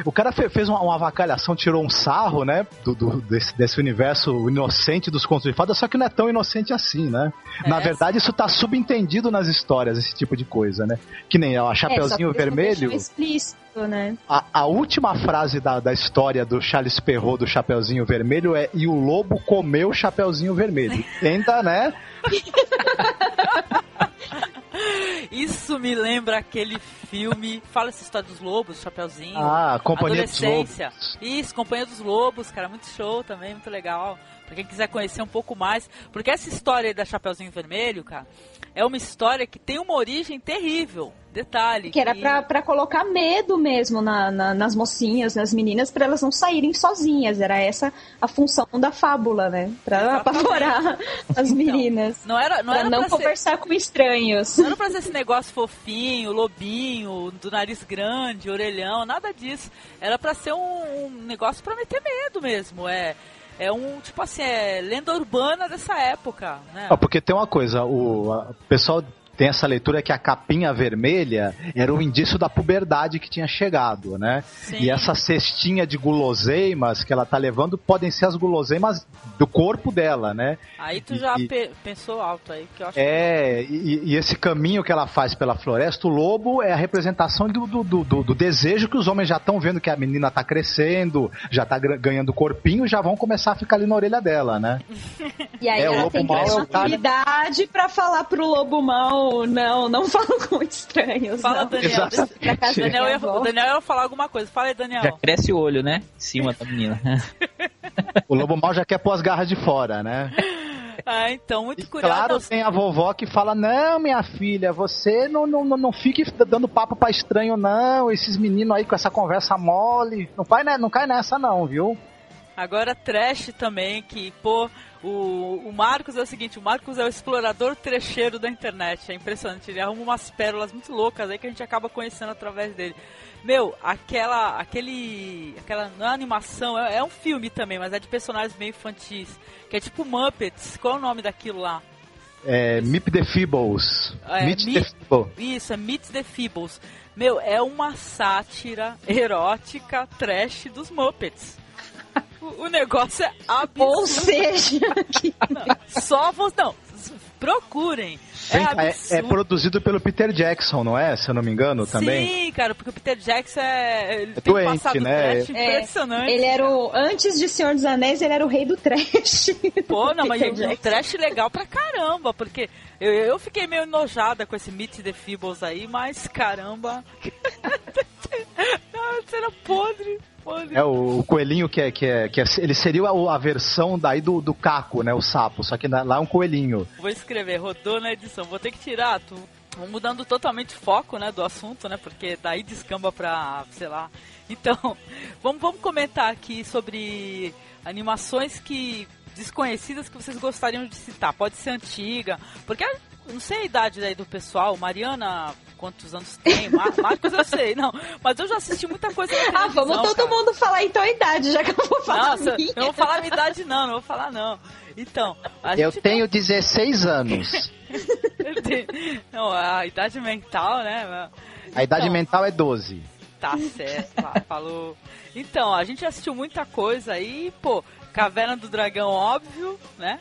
O cara fe- fez uma, uma avacalhação, tirou um sarro, né? Do, do- desse, desse universo inocente dos contos de fadas, só que não é tão inocente assim, né? Na É, verdade, isso tá subentendido nas histórias, esse tipo de coisa, né? Que nem ó, a É, só que Chapeuzinho não Vermelho. explícito, né? A, a última frase da, da história do Charles Perrault do Chapeuzinho Vermelho é e o lobo comeu o Chapeuzinho Vermelho. Tenta, né? Isso me lembra aquele filme. Fala essa história dos lobos, Chapeuzinho. Ah, Companhia dos Adolescência. Lobos. Isso, Companhia dos Lobos, cara, muito show também, muito legal. Pra quem quiser conhecer um pouco mais. Porque essa história aí da Chapeuzinho Vermelho, cara, é uma história que tem uma origem terrível. Detalhe. Que era pra, pra colocar medo mesmo na, na- nas mocinhas, nas meninas, pra elas não saírem sozinhas. Era essa a função da fábula, né? Pra apavorar as meninas. Não era, não pra era não pra ser- conversar com estranhos. Não era pra ser esse negócio fofinho, lobinho, do nariz grande, orelhão, nada disso. Era pra ser um, um negócio pra meter medo mesmo. É, é um, tipo assim, é lenda urbana dessa época, né? Ah, porque tem uma coisa, o pessoal tem essa leitura que a capinha vermelha era um indício da puberdade que tinha chegado, né? Sim. E essa cestinha de guloseimas que ela tá levando podem ser as guloseimas do corpo dela, né? Aí tu já e- pe- pensou alto aí, que eu acho É, e, e esse caminho que ela faz pela floresta, o lobo é a representação do, do, do, do- do desejo que os homens já estão vendo que a menina tá crescendo, já tá ganhando corpinho, já vão começar a ficar ali na orelha dela, né? E aí É, o ela lobo tem que mau ter é o uma habilidade pra falar pro lobo mal, não, não falo com estranhos. Fala, não. Daniel. Pra casa da Daniel ia, avó. o Daniel ia falar alguma coisa. Fala aí, Daniel. Já cresce o olho, né? Em cima da menina. O lobo mal já quer pôr as garras de fora, né? Ah, então, muito E curioso. claro, tem a vovó que fala: Não, minha filha, você não, não, não, não fique dando papo pra estranho, não. Esses meninos aí com essa conversa mole. Não, vai, né, não cai nessa, não, viu? Agora trash também, que, pô, o, o Marcos é o seguinte, o Marcos é o explorador trecheiro da internet, é impressionante, ele arruma umas pérolas muito loucas aí que a gente acaba conhecendo através dele. Meu, aquela, aquele, aquela, não é animação, é, é um filme também, mas é de personagens meio infantis, que é tipo Muppets, qual é o nome daquilo lá? É, Mip the Feebles. É, Meet Mi- the Feeble. Isso, é Meet the Feebles. Meu, é uma sátira erótica trash dos Muppets. O, negócio é absurdo. Ou seja, que- Só vos. Não, procurem. Vem é é, absurdo. é produzido pelo Peter Jackson, não é? Se eu não me engano, também. Sim, cara, porque o Peter Jackson é. Ele É tem doente, passado né? trash É, impressionante. ele era o. Antes de Senhor dos Anéis, ele era o rei do trash. Pô, não, mas o trash legal pra caramba, porque eu, eu fiquei meio enojada com esse Meet the Feebles aí, mas caramba. não, era podre, podre. É o, coelhinho que é, que é, que é. Ele seria a, versão daí do, do caco, né? O sapo. Só que lá é um coelhinho. Vou escrever, rodou na edição. Vou ter que tirar, tu. Mudando totalmente o foco, né, do assunto, né? Porque daí descamba pra, sei lá. Então, vamos, vamos comentar aqui sobre animações que desconhecidas que vocês gostariam de citar. Pode ser antiga, porque eu não sei a idade aí do pessoal. Mariana, quantos anos tem? Mar Marcos eu sei, não. Mas eu já assisti muita coisa na Ah, vamos todo cara. mundo falar então a idade, já que eu vou falar. Nossa, minha. eu não vou falar a minha idade não, não vou falar não. Então, a Eu gente tenho 16 anos. Não, a idade mental, né? A idade Então, mental é 12. Tá certo, falou. Então, a gente assistiu muita coisa aí, pô, Caverna do Dragão, óbvio, né?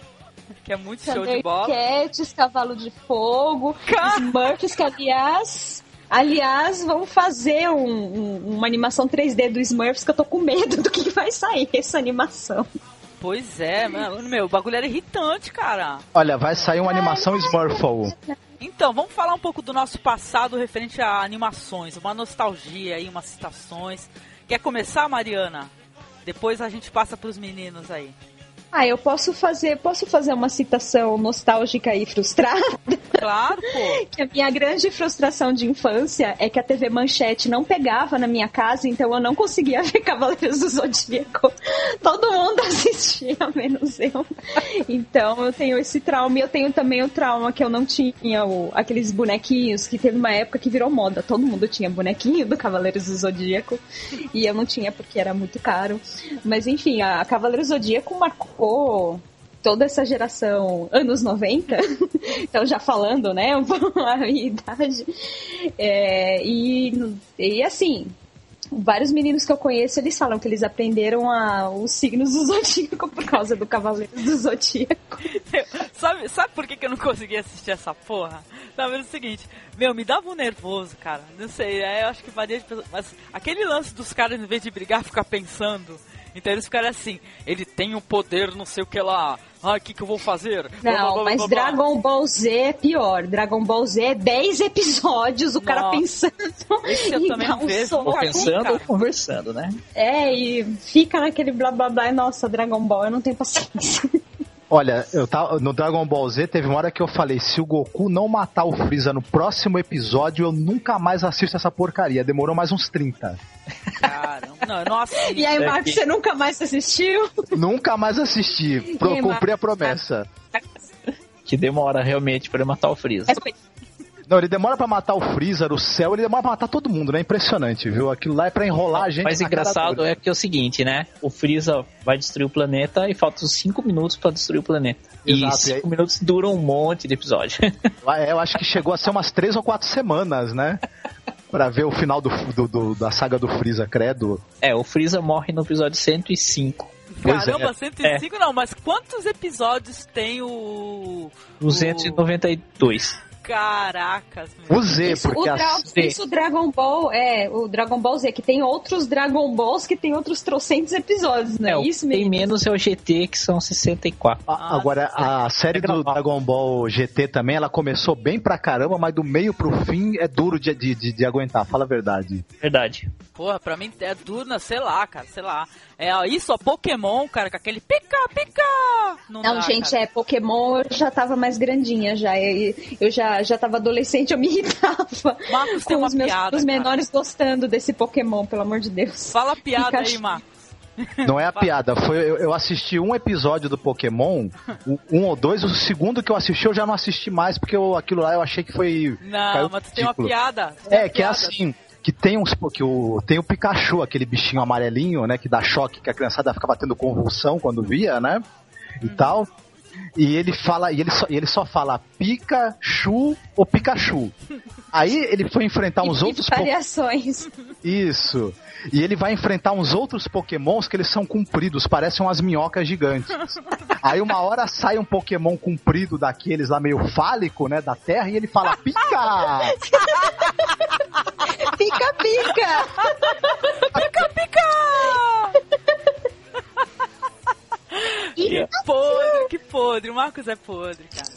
Que é muito show de bola. Thundercats, Cavalo de Fogo, Ca- Smurfs, que aliás... Aliás, vamos fazer um- um- uma animação 3D do Smurfs que eu tô com medo do que vai sair essa animação. Pois é, mano, meu, o bagulho era irritante, cara. Olha, vai sair uma animação Smurfle. Então, vamos falar um pouco do nosso passado referente a animações, uma nostalgia aí, umas citações. Quer começar, Mariana? Depois a gente passa pros meninos aí. Ah, eu posso fazer, posso fazer uma citação nostálgica e frustrada? Claro, pô. Que a minha grande frustração de infância é que a TV Manchete não pegava na minha casa, então eu não conseguia ver Cavaleiros do Zodíaco. Todo mundo assistia, menos eu. Então eu tenho esse trauma. E eu tenho também o trauma que eu não tinha o- aqueles bonequinhos, que teve uma época que virou moda. Todo mundo tinha bonequinho do Cavaleiros do Zodíaco. E eu não tinha porque era muito caro. Mas enfim, a Cavaleiros do Zodíaco marcou toda essa geração anos 90, então já falando, né, a minha idade, é, e, e assim, vários meninos que eu conheço, eles falam que eles aprenderam a, os signos do Zodíaco por causa do Cavaleiro do Zodíaco. sabe, sabe por que, que eu não conseguia assistir essa porra? Tava vendo o seguinte, meu, me dava um nervoso, cara. Não sei, é, eu acho que varia de pessoa. Mas aquele lance dos caras, em vez de brigar, ficar pensando. Então eles ficaram assim, ele tem o poder, não sei o que lá, Ai, o que, que eu vou fazer? Não, mas Dragon Ball Z é pior. Dragon Ball Z é 10 episódios, o cara pensando. Esse eu também não um vejo. Ou Cara, pensando ou conversando, né? É, e fica naquele blá blá blá. Nossa, Dragon Ball, eu não tenho paciência. Olha, eu tava, no Dragon Ball Z teve uma hora que eu falei: se o Goku não matar o Freeza no próximo episódio, eu nunca mais assisto essa porcaria. Demorou mais uns 30. Caramba, não, eu não assisto. E aí, É Marcos, que- você nunca mais assistiu? nunca mais assisti. Pro, cumpri a mas- promessa. Que demora realmente pra ele matar o Freeza. Foi- Não, ele demora pra matar o Freeza, o céu, ele demora pra matar todo mundo, né? Impressionante, viu? Aquilo lá é pra enrolar a gente. Mas engraçado é que é o seguinte, né? O Freeza vai destruir o planeta e faltam 5 minutos pra destruir o planeta. Exato, e e 5 aí- minutos duram um monte de episódio. É, eu acho que chegou a ser umas três ou quatro semanas, né? Pra ver o final do, do- do- da saga do Freeza, credo. é, o Freeza morre no episódio 105. Pois é. Caramba, 105 não, mas quantos episódios tem o. 292. Caracas, meu. O Z, Isso, o porque Dra- as- isso, o Dragon Ball, é, o Dragon Ball Z, que tem outros Dragon Balls que tem outros trocentos episódios, não é, o isso tem mesmo? menos é o GT, que são 64. a- agora, a série do Dragon Ball GT também, ela começou bem pra caramba, mas do meio pro fim é duro de, de, de- de aguentar, fala a verdade. Verdade. Porra, pra mim é duro, né? sei lá, cara, sei lá. É isso, ó, Pokémon, cara, com aquele pica, pica! Não, Não, dá, gente, cara. é Pokémon, eu já tava mais grandinha já. Eu, eu já, já tava adolescente, eu me irritava Marcos tem com uma os meus piada, os cara. menores gostando desse Pokémon, pelo amor de Deus. Fala a piada aí, Pikachu. Marcos. Não é a piada, foi eu, eu assisti um episódio do Pokémon, um ou dois, o segundo que eu assisti eu já não assisti mais, porque eu- aquilo lá eu achei que foi. Não, mas tu tem uma piada. tem É, uma que é piada. assim, que tem uns que o tem o Pikachu, aquele bichinho amarelinho, né, que dá choque, que a criançada ficava tendo convulsão quando via, né? E Uhum. tal. E ele fala, e ele só, e ele só fala Pikachu ou Pikachu. Aí ele foi enfrentar uns E- e outros po- variações. isso. E ele vai enfrentar uns outros pokémons que eles são compridos, parecem umas minhocas gigantes. Aí uma hora sai um pokémon comprido daqueles lá meio fálico, né, da terra, e ele fala, pica! Pica, pica! Pica, pica! que podre, que podre. O Marcos é podre, cara.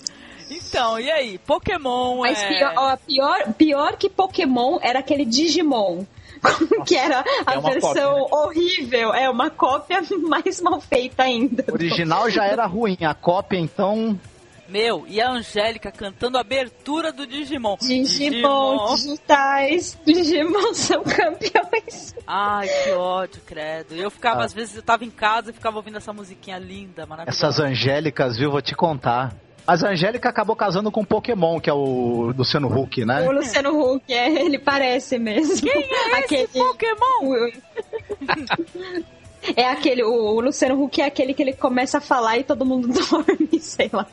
Então, e aí? Pokémon Mas é... pior, ó, pior, pior que Pokémon era aquele Digimon. que era a É versão cópia, horrível. É uma cópia mais mal feita ainda. O original já era ruim, a cópia então Meu, e a Angélica cantando a abertura do Digimon. Digimon, digitais, Digimon são campeões. Ai, que ódio, credo. Eu ficava, Ah. às vezes, eu tava em casa e ficava ouvindo essa musiquinha linda, maravilhosa. essas angélicas, viu, vou te contar. Mas a Angélica acabou casando com o Pokémon, que é o Luciano Huck, né? O Luciano Huck, é, ele parece mesmo. Quem é aquele... Pokémon! É aquele, o, Luciano Huck é aquele que ele começa a falar e todo mundo dorme, sei lá.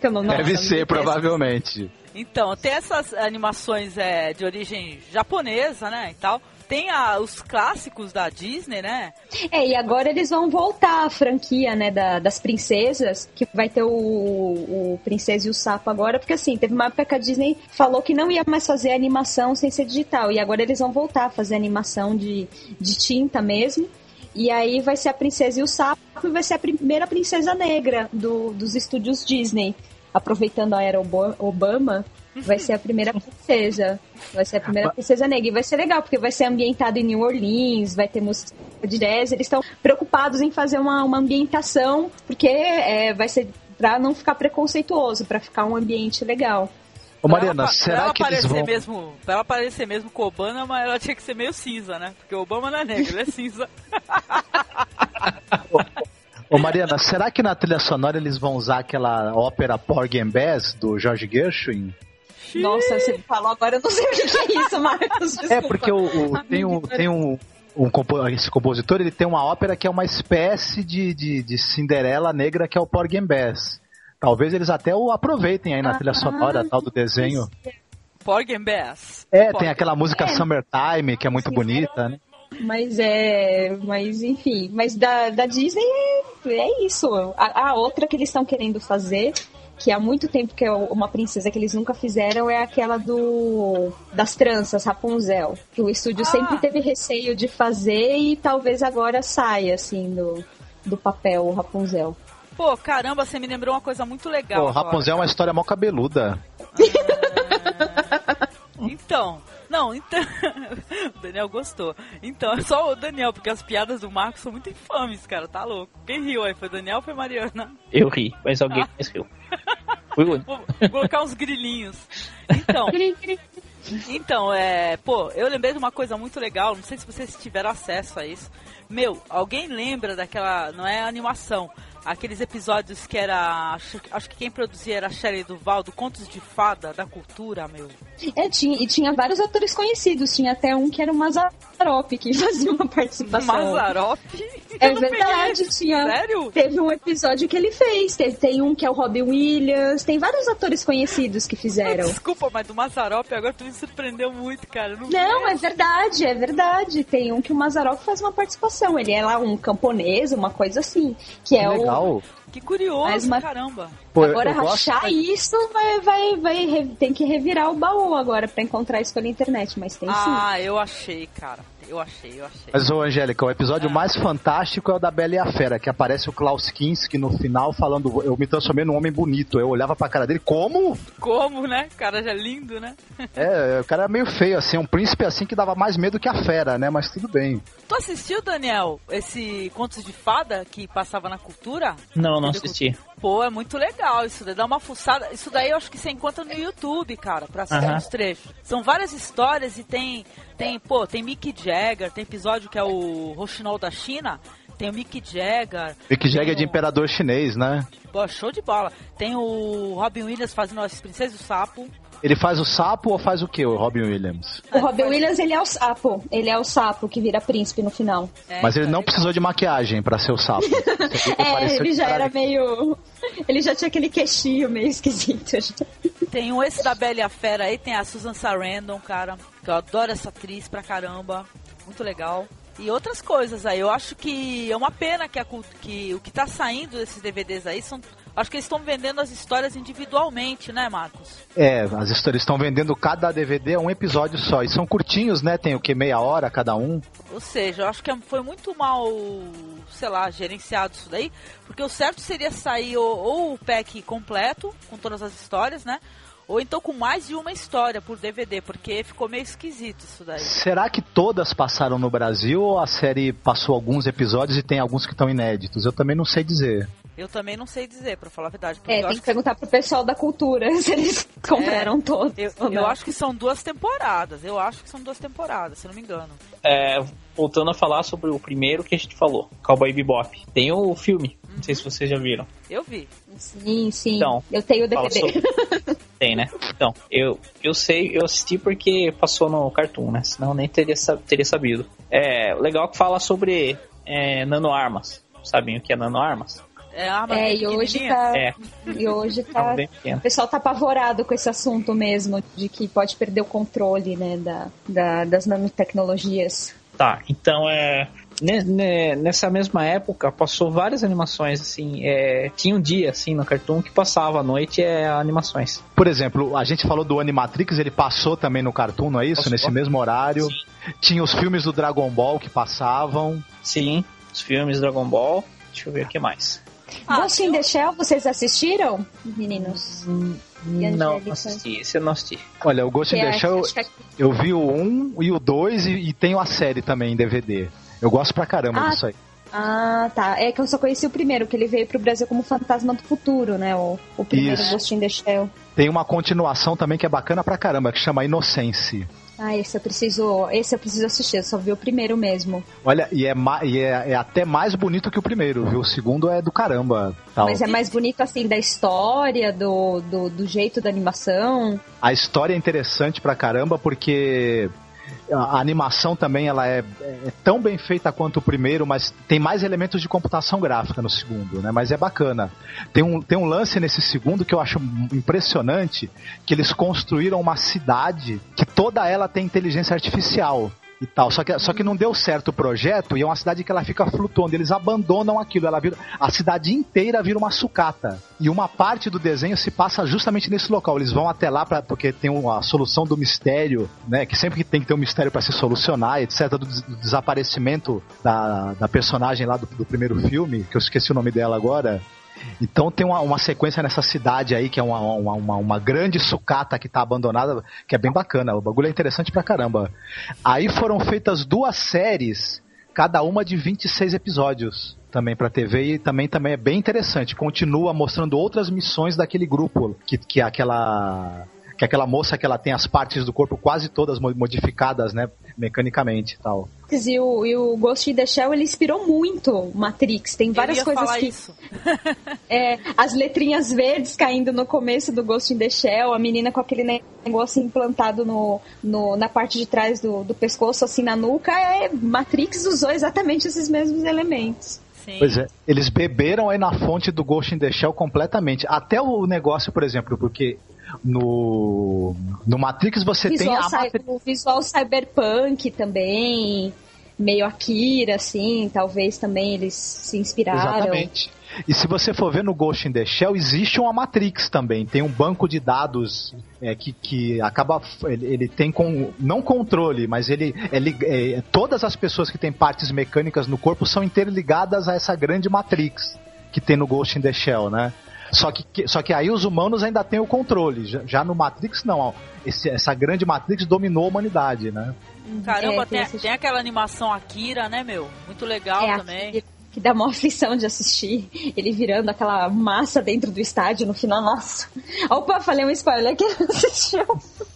Que eu não, Deve me ser, detesto. provavelmente. Então, tem essas animações é, de origem japonesa, né, e tal. Tem a- os clássicos da Disney, né? É, e agora eles vão voltar a franquia, né, da- das princesas, que vai ter o, o Princesa e o Sapo agora, porque assim, teve uma época que a Disney falou que não ia mais fazer animação sem ser digital, e agora eles vão voltar a fazer animação de, de tinta mesmo. E aí vai ser a Princesa e o Sapo, e vai ser a primeira princesa negra do- dos estúdios Disney. Aproveitando a era Obama, vai ser a primeira princesa. Vai ser a primeira princesa negra. E vai ser legal, porque vai ser ambientado em New Orleans, vai ter música de jazz. Eles estão preocupados em fazer uma, uma ambientação, porque é, vai ser pra não ficar preconceituoso, pra ficar um ambiente legal. Ô Pra Mariana, ela, será ela que eles parecer vão... mesmo, Pra ela parecer mesmo com o Obama, mas ela tinha que ser meio cinza, né? Porque o Obama não é negro, ele é cinza. Ô Mariana, será que na trilha sonora eles vão usar aquela ópera Porgy and Bess, do George Gershwin? Nossa, você falou agora, eu não sei o que é isso, Marcos. É, desculpa. porque o, o- tem, um, tem um, um compo- esse compositor, ele tem uma ópera que é uma espécie de, de, de Cinderela negra, que é o Porgy and Bess. Talvez eles até o aproveitem aí na trilha sonora tal do desenho. Porgy and Bess. É, Porgy. tem aquela música É. Summertime, que é muito bonita, né? Mas é. Mas enfim. Mas da, da Disney é, é isso. A, a outra que eles estão querendo fazer, que há muito tempo que é uma princesa que eles nunca fizeram, é aquela do. das tranças, Rapunzel. Que o estúdio Ah. sempre teve receio de fazer e talvez agora saia, assim, do, do papel Rapunzel. Pô, caramba, você me lembrou uma coisa muito legal. Pô, Rapunzel é uma história mó cabeluda. Então, não, então. o Daniel gostou. Então, é só o Daniel, porque as piadas do Marcos são muito infames, cara, tá louco. Quem riu aí? Foi o Daniel ou foi a Mariana? Eu ri, mas alguém Ah. mais riu. Vou colocar uns grilinhos. Então, então, é. Pô, eu lembrei de uma coisa muito legal, não sei se vocês tiveram acesso a isso. Meu, alguém lembra daquela. Não é animação. Aqueles episódios que era. Acho, acho que quem produzia era a Shelley Duval, do Contos de Fada, da cultura, meu. É, tinha, e tinha vários atores conhecidos. Tinha até um que era o Mazarop, que fazia uma participação. Mazarop? É verdade, tinha. Sério? Teve um episódio que ele fez. Teve, tem um que é o Robin Williams. Tem vários atores conhecidos que fizeram. Desculpa, mas do Mazarop agora tu me surpreendeu muito, cara. Não, Não, é verdade, é verdade. Tem um que o Mazarop faz uma participação. Ele é lá um camponês, uma coisa assim. Que é o. Legal. Que curioso, Mais uma- caramba. Pô, Agora, eu gosto- achar isso vai, vai, vai, tem que revirar o baú agora pra encontrar isso pela internet, mas tem sim. Ah, eu achei, cara. Eu achei, eu achei. Mas, ô Angélica, o episódio Ah. mais fantástico é o da Bela e a Fera, que aparece o Klaus Kinski no final falando, eu me transformei num homem bonito. Eu olhava pra cara dele, como? Como, né? O cara já é lindo, né? É, o cara é meio feio, assim, um príncipe assim que dava mais medo que a fera, né? Mas tudo bem. Tu assistiu, Daniel, esse Contos de Fada que passava na cultura? Não, não assisti. Pô, é muito legal isso daí, dá uma fuçada. Isso daí eu acho que você encontra no YouTube, cara, pra assistir Aham. os trechos. São várias histórias e tem, tem, pô, tem Mick Jagger, tem episódio que é o Rochinol da China, tem o Mick Jagger. Mick Jagger é de o- imperador chinês, né? Pô, show de bola. Tem o Robin Williams fazendo as Princesas do Sapo. Ele faz o sapo ou faz o quê, o Robin Williams? O Robin Williams, ele é o sapo. Ele é o sapo que vira príncipe no final. É, Mas ele não precisou de maquiagem pra ser o sapo. É, ele já era meio... Ele já tinha aquele queixinho meio esquisito. Tem um esse da Bela e a Fera aí, tem a Susan Sarandon, cara. Que eu adoro essa atriz pra caramba. Muito legal. E outras coisas aí. Eu acho que é uma pena que, a que o que tá saindo desses DVDs aí são. Acho que eles estão vendendo as histórias individualmente, né, Marcos? É, as histórias estão vendendo cada DVD a um episódio só. E são curtinhos, né? Tem o que? Meia hora cada um. Ou seja, eu acho que foi muito mal, sei lá, gerenciado isso daí. Porque o certo seria sair ou, ou o pack completo, com todas as histórias, né? Ou então com mais de uma história por DVD, porque ficou meio esquisito isso daí. Será que todas passaram no Brasil ou a série passou alguns episódios e tem alguns que estão inéditos? Eu também não sei dizer. Eu também não sei dizer, pra falar a verdade. É, eu tem acho que perguntar pro pessoal da cultura se eles compraram todos. Eu, eu acho que são duas temporadas. Eu acho que são duas temporadas, se não me engano. É, voltando a falar sobre o primeiro que a gente falou, Cowboy Bebop. Tem o filme, não sei se vocês já viram. Eu vi. Sim, sim. Então, eu tenho o DVD. sobre- Tem, né? Então, eu, eu sei, eu assisti porque passou no Cartoon, né? Senão eu nem teria, teria sabido. É legal que fala sobre é, nanoarmas. Sabem o que é nanoarmas? É arma É, bem e hoje tá. É. E hoje Arma tá. O pessoal tá apavorado com esse assunto mesmo, de que pode perder o controle, né, da, da- das nanotecnologias. Tá, então é. ne- ne- Nessa mesma época passou várias animações, assim. É, tinha um dia, assim, no Cartoon que passava à noite é, animações. Por exemplo, a gente falou do Animatrix, ele passou também no Cartoon, não é isso? Passou. Nesse mesmo horário. Tinha os filmes do Dragon Ball que passavam. Sim, os filmes Dragon Ball. Deixa eu ver o que mais. Ah, Ghost in the Shell, vocês assistiram, meninos? E Não, assisti. Esse eu não assisti. Olha, o Ghost in the é- Shell, é- eu vi o 1 e o 2 e, e tenho a série também em DVD. Eu gosto pra caramba Ah, disso aí. Ah, tá. É que eu só conheci o primeiro, que ele veio pro Brasil como Fantasma do Futuro, né? O, o primeiro Isso. Ghost in the Shell. Tem uma continuação também que é bacana pra caramba, que chama Inocência. Ah, esse eu preciso. Esse eu preciso assistir, eu só vi o primeiro mesmo. Olha, e, é, e é, é até mais bonito que o primeiro, viu? O segundo é do caramba. Tal. Mas é mais bonito assim da história, do, do, do jeito da animação. A história é interessante pra caramba porque a animação também ela é, é tão bem feita quanto o primeiro, mas tem mais elementos de computação gráfica no segundo, né? Mas é bacana. Tem um, tem um lance nesse segundo que eu acho impressionante, que eles construíram uma cidade que toda ela tem inteligência artificial. E tal. Só que, só que não deu certo o projeto e é uma cidade que ela fica flutuando. Eles abandonam aquilo. Ela vira, a cidade inteira vira uma sucata. E uma parte do desenho se passa justamente nesse local. Eles vão até lá pra, porque tem uma solução do mistério, né? Que sempre tem que ter um mistério para se solucionar, etc. Do, do desaparecimento da, da personagem lá do, do primeiro filme, que eu esqueci o nome dela agora. Então tem uma, uma sequência nessa cidade aí, que é uma, uma, uma, uma grande sucata que tá abandonada, que é bem bacana. O bagulho é interessante pra caramba. Aí foram feitas duas séries, cada uma de 26 episódios também pra TV e também, também é bem interessante. Continua mostrando outras missões daquele grupo, que, que é aquela que aquela moça que ela tem as partes do corpo quase todas modificadas, né, mecanicamente e tal. E o, e o Ghost in the Shell, ele inspirou muito Matrix. Tem várias coisas que... é, as letrinhas verdes caindo no começo do Ghost in the Shell, a menina com aquele negócio implantado no, no na parte de trás do, do pescoço, assim, na nuca. É, Matrix usou exatamente esses mesmos elementos. Sim. Pois é, eles beberam aí na fonte do Ghost in the Shell completamente. Até o negócio, por exemplo, porque no, no Matrix você visual tem a Matrix... O visual cyberpunk também, meio Akira, assim, talvez também eles se inspiraram. Exatamente. E se você for ver no Ghost in the Shell, existe uma Matrix também. Tem um banco de dados é, que, que acaba. Ele, ele, tem com. Não controle, mas ele. ele é, todas as pessoas que têm partes mecânicas no corpo são interligadas a essa grande Matrix que tem no Ghost in the Shell, né? Só que, só que aí os humanos ainda têm o controle. Já, já no Matrix, não. Ó, esse, essa grande Matrix dominou a humanidade, né? Caramba, é, tem, tem, tem, aquela animação Akira, né, meu? Muito legal é, também. Que dá uma aflição de assistir. Ele virando aquela massa dentro do estádio no final. Nossa. Opa, falei um spoiler que assistiu.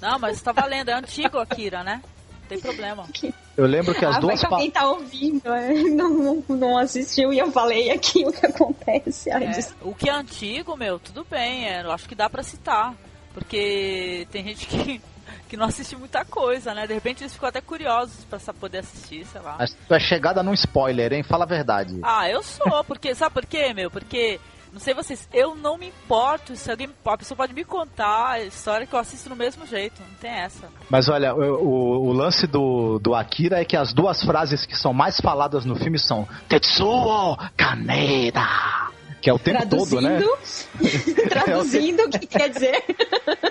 Não, mas tá valendo. É antigo Akira, né? tem problema. Eu lembro que as ah, duas. Mas alguém tá ouvindo, é, não, não, assistiu e eu falei aqui o que acontece. É, o que é antigo, meu, tudo bem, é, eu acho que dá para citar. Porque tem gente que, que não assiste muita coisa, né? De repente eles ficam até curiosos pra poder assistir, sei lá. Mas tu é chegada num spoiler, hein? Fala a verdade. Ah, eu sou, porque. Sabe por quê, meu? Porque não sei vocês, eu não me importo se alguém. A pessoa pode me contar a história que eu assisto do mesmo jeito. Não tem essa. Mas olha, o, o lance do, do Akira é que as duas frases que são mais faladas no filme são Tetsuo Kaneda. Que é o tempo todo, né? Traduzindo, o que quer dizer?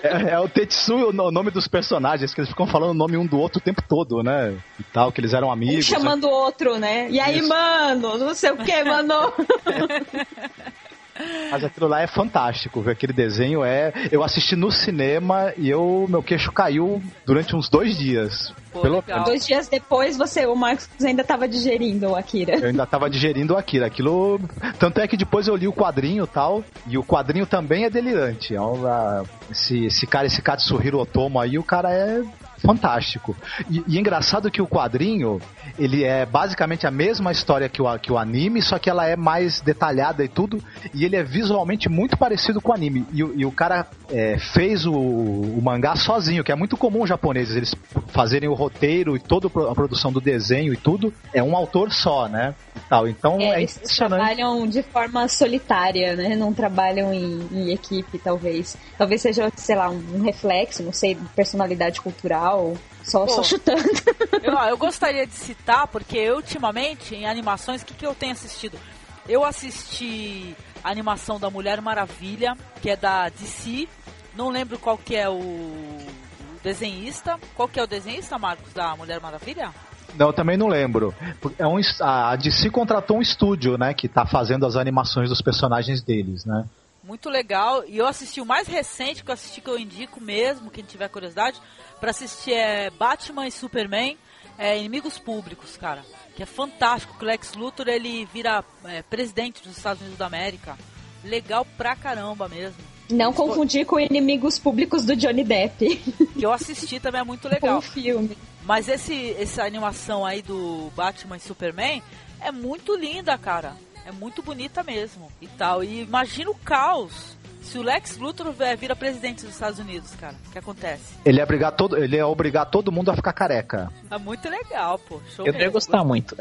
É, é o Tetsuo, o nome dos personagens, que eles ficam falando o nome um do outro o tempo todo, né? E tal, que eles eram amigos. Um chamando o outro, né? E aí, Isso. mano, não sei o que, mano. Mas aquilo lá é fantástico, viu? Aquele desenho é. Eu assisti no cinema e eu meu queixo caiu durante uns dois dias. Pô, Pelo... Dois dias depois, você, o Marcos ainda estava digerindo o Akira. Eu ainda estava digerindo o Akira. Aquilo. Tanto é que depois eu li o quadrinho e tal. E o quadrinho também é delirante. É uma... esse, esse cara, esse Katsuhiro Otomo aí, o cara é fantástico. E, e engraçado que o quadrinho, ele é basicamente a mesma história que o, que o anime, só que ela é mais detalhada e tudo, e ele é visualmente muito parecido com o anime. E, e o cara é, fez o, o, mangá sozinho, que é muito comum os japoneses, eles fazerem o roteiro e toda a produção do desenho e tudo, é um autor só, né? E tal. Então é, é eles trabalham de forma solitária, né? Não trabalham em, em equipe, talvez. Talvez seja, sei lá, um reflexo, não sei, de personalidade cultural só, Pô, só chutando. Eu, eu gostaria de citar, porque eu, ultimamente, em animações, o que, que eu tenho assistido? Eu assisti a animação da Mulher Maravilha, que é da DC. Não lembro qual que é o desenhista. Qual que é o desenhista, Marcos, da Mulher Maravilha? Não, também não lembro. É um, a DC contratou um estúdio, né, que está fazendo as animações dos personagens deles, né? Muito legal. E eu assisti o mais recente que eu assisti, que eu indico mesmo, quem tiver curiosidade, para assistir é Batman e Superman, é, Inimigos Públicos, cara. Que é fantástico. O Lex Luthor ele vira é, presidente dos Estados Unidos da América. Legal pra caramba mesmo. Não confundir com Inimigos Públicos do Johnny Depp. Que eu assisti também é muito legal. Um filme. Mas esse, essa animação aí do Batman e Superman é muito linda, cara. É muito bonita mesmo e tal. E imagina o caos se o Lex Luthor vira presidente dos Estados Unidos, cara, o que acontece? Ele é obrigar todo, ele é obrigar todo mundo a ficar careca. É muito legal, pô. Show eu ia gostar muito.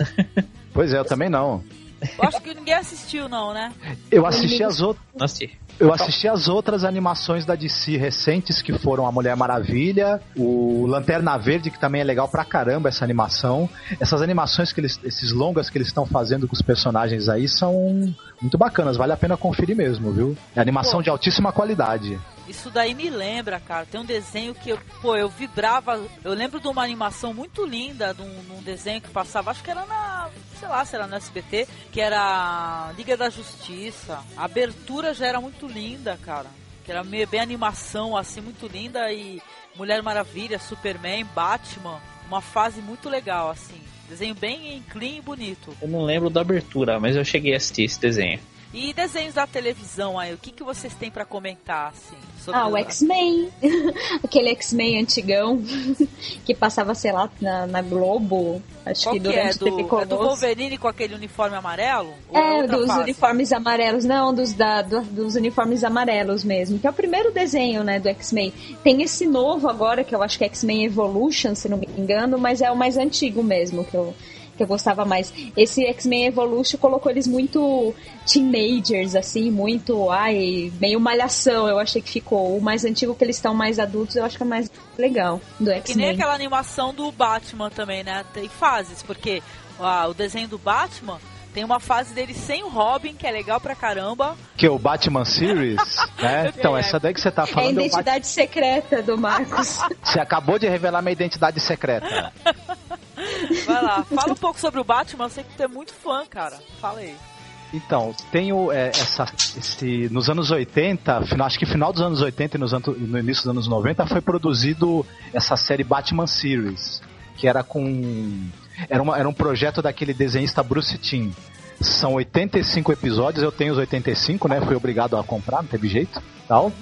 Pois é, eu também não. Eu acho que ninguém assistiu, não, né? Eu assisti as outras. Eu assisti as outras animações da DC recentes, que foram A Mulher Maravilha, o Lanterna Verde, que também é legal pra caramba essa animação. Essas animações que eles. esses longas que eles estão fazendo com os personagens aí são muito bacanas, vale a pena conferir mesmo, viu? É animação Pô. de altíssima qualidade. Isso daí me lembra, cara. Tem um desenho que eu, pô, eu vibrava. Eu lembro de uma animação muito linda, de um, de um desenho que passava, acho que era na. sei lá, se era no SBT, que era Liga da Justiça. A abertura já era muito linda, cara. Que era meio bem animação, assim, muito linda. E Mulher Maravilha, Superman, Batman. Uma fase muito legal, assim. Desenho bem clean e bonito. Eu não lembro da abertura, mas eu cheguei a assistir esse desenho. E desenhos da televisão aí, o que, que vocês têm para comentar, assim? ah, o X-Men. Aquele X-Men antigão que passava, sei lá, na, na Globo. Acho Qual que que durante é? o TV Do, é do Wolverine com aquele uniforme amarelo? É, outra dos fase? uniformes amarelos, não, dos, da, do- dos uniformes amarelos mesmo, que é o primeiro desenho, né, do X-Men. Tem esse novo agora, que eu acho que é X-Men Evolution, se não me engano, mas é o mais antigo mesmo, que eu, que eu gostava mais. Esse X-Men Evolution colocou eles muito teenagers, assim, muito, ai, meio malhação, eu achei que ficou. O mais antigo, que eles estão mais adultos, eu acho que é mais legal, do Que nem X-Men. aquela animação do Batman também, né? Tem fases, porque ah, o desenho do Batman tem uma fase dele sem o Robin, que é legal pra caramba. Que é o Batman Series, né? Então, essa daí que você tá É a falando é Bat- identidade secreta do Marcos. Você acabou de revelar minha identidade secreta. Vai lá, fala um pouco sobre o Batman, eu sei que tu é muito fã, cara. Fala aí. Então, tenho é, essa. Esse, nos anos 80, final, acho que final dos anos 80 e nos no início dos anos 90, foi produzido essa série Batman Series, que era com. Era, uma- era um projeto daquele desenhista Bruce Timm. São 85 episódios, eu tenho os 85, né? Fui obrigado a comprar, não teve jeito. Tal.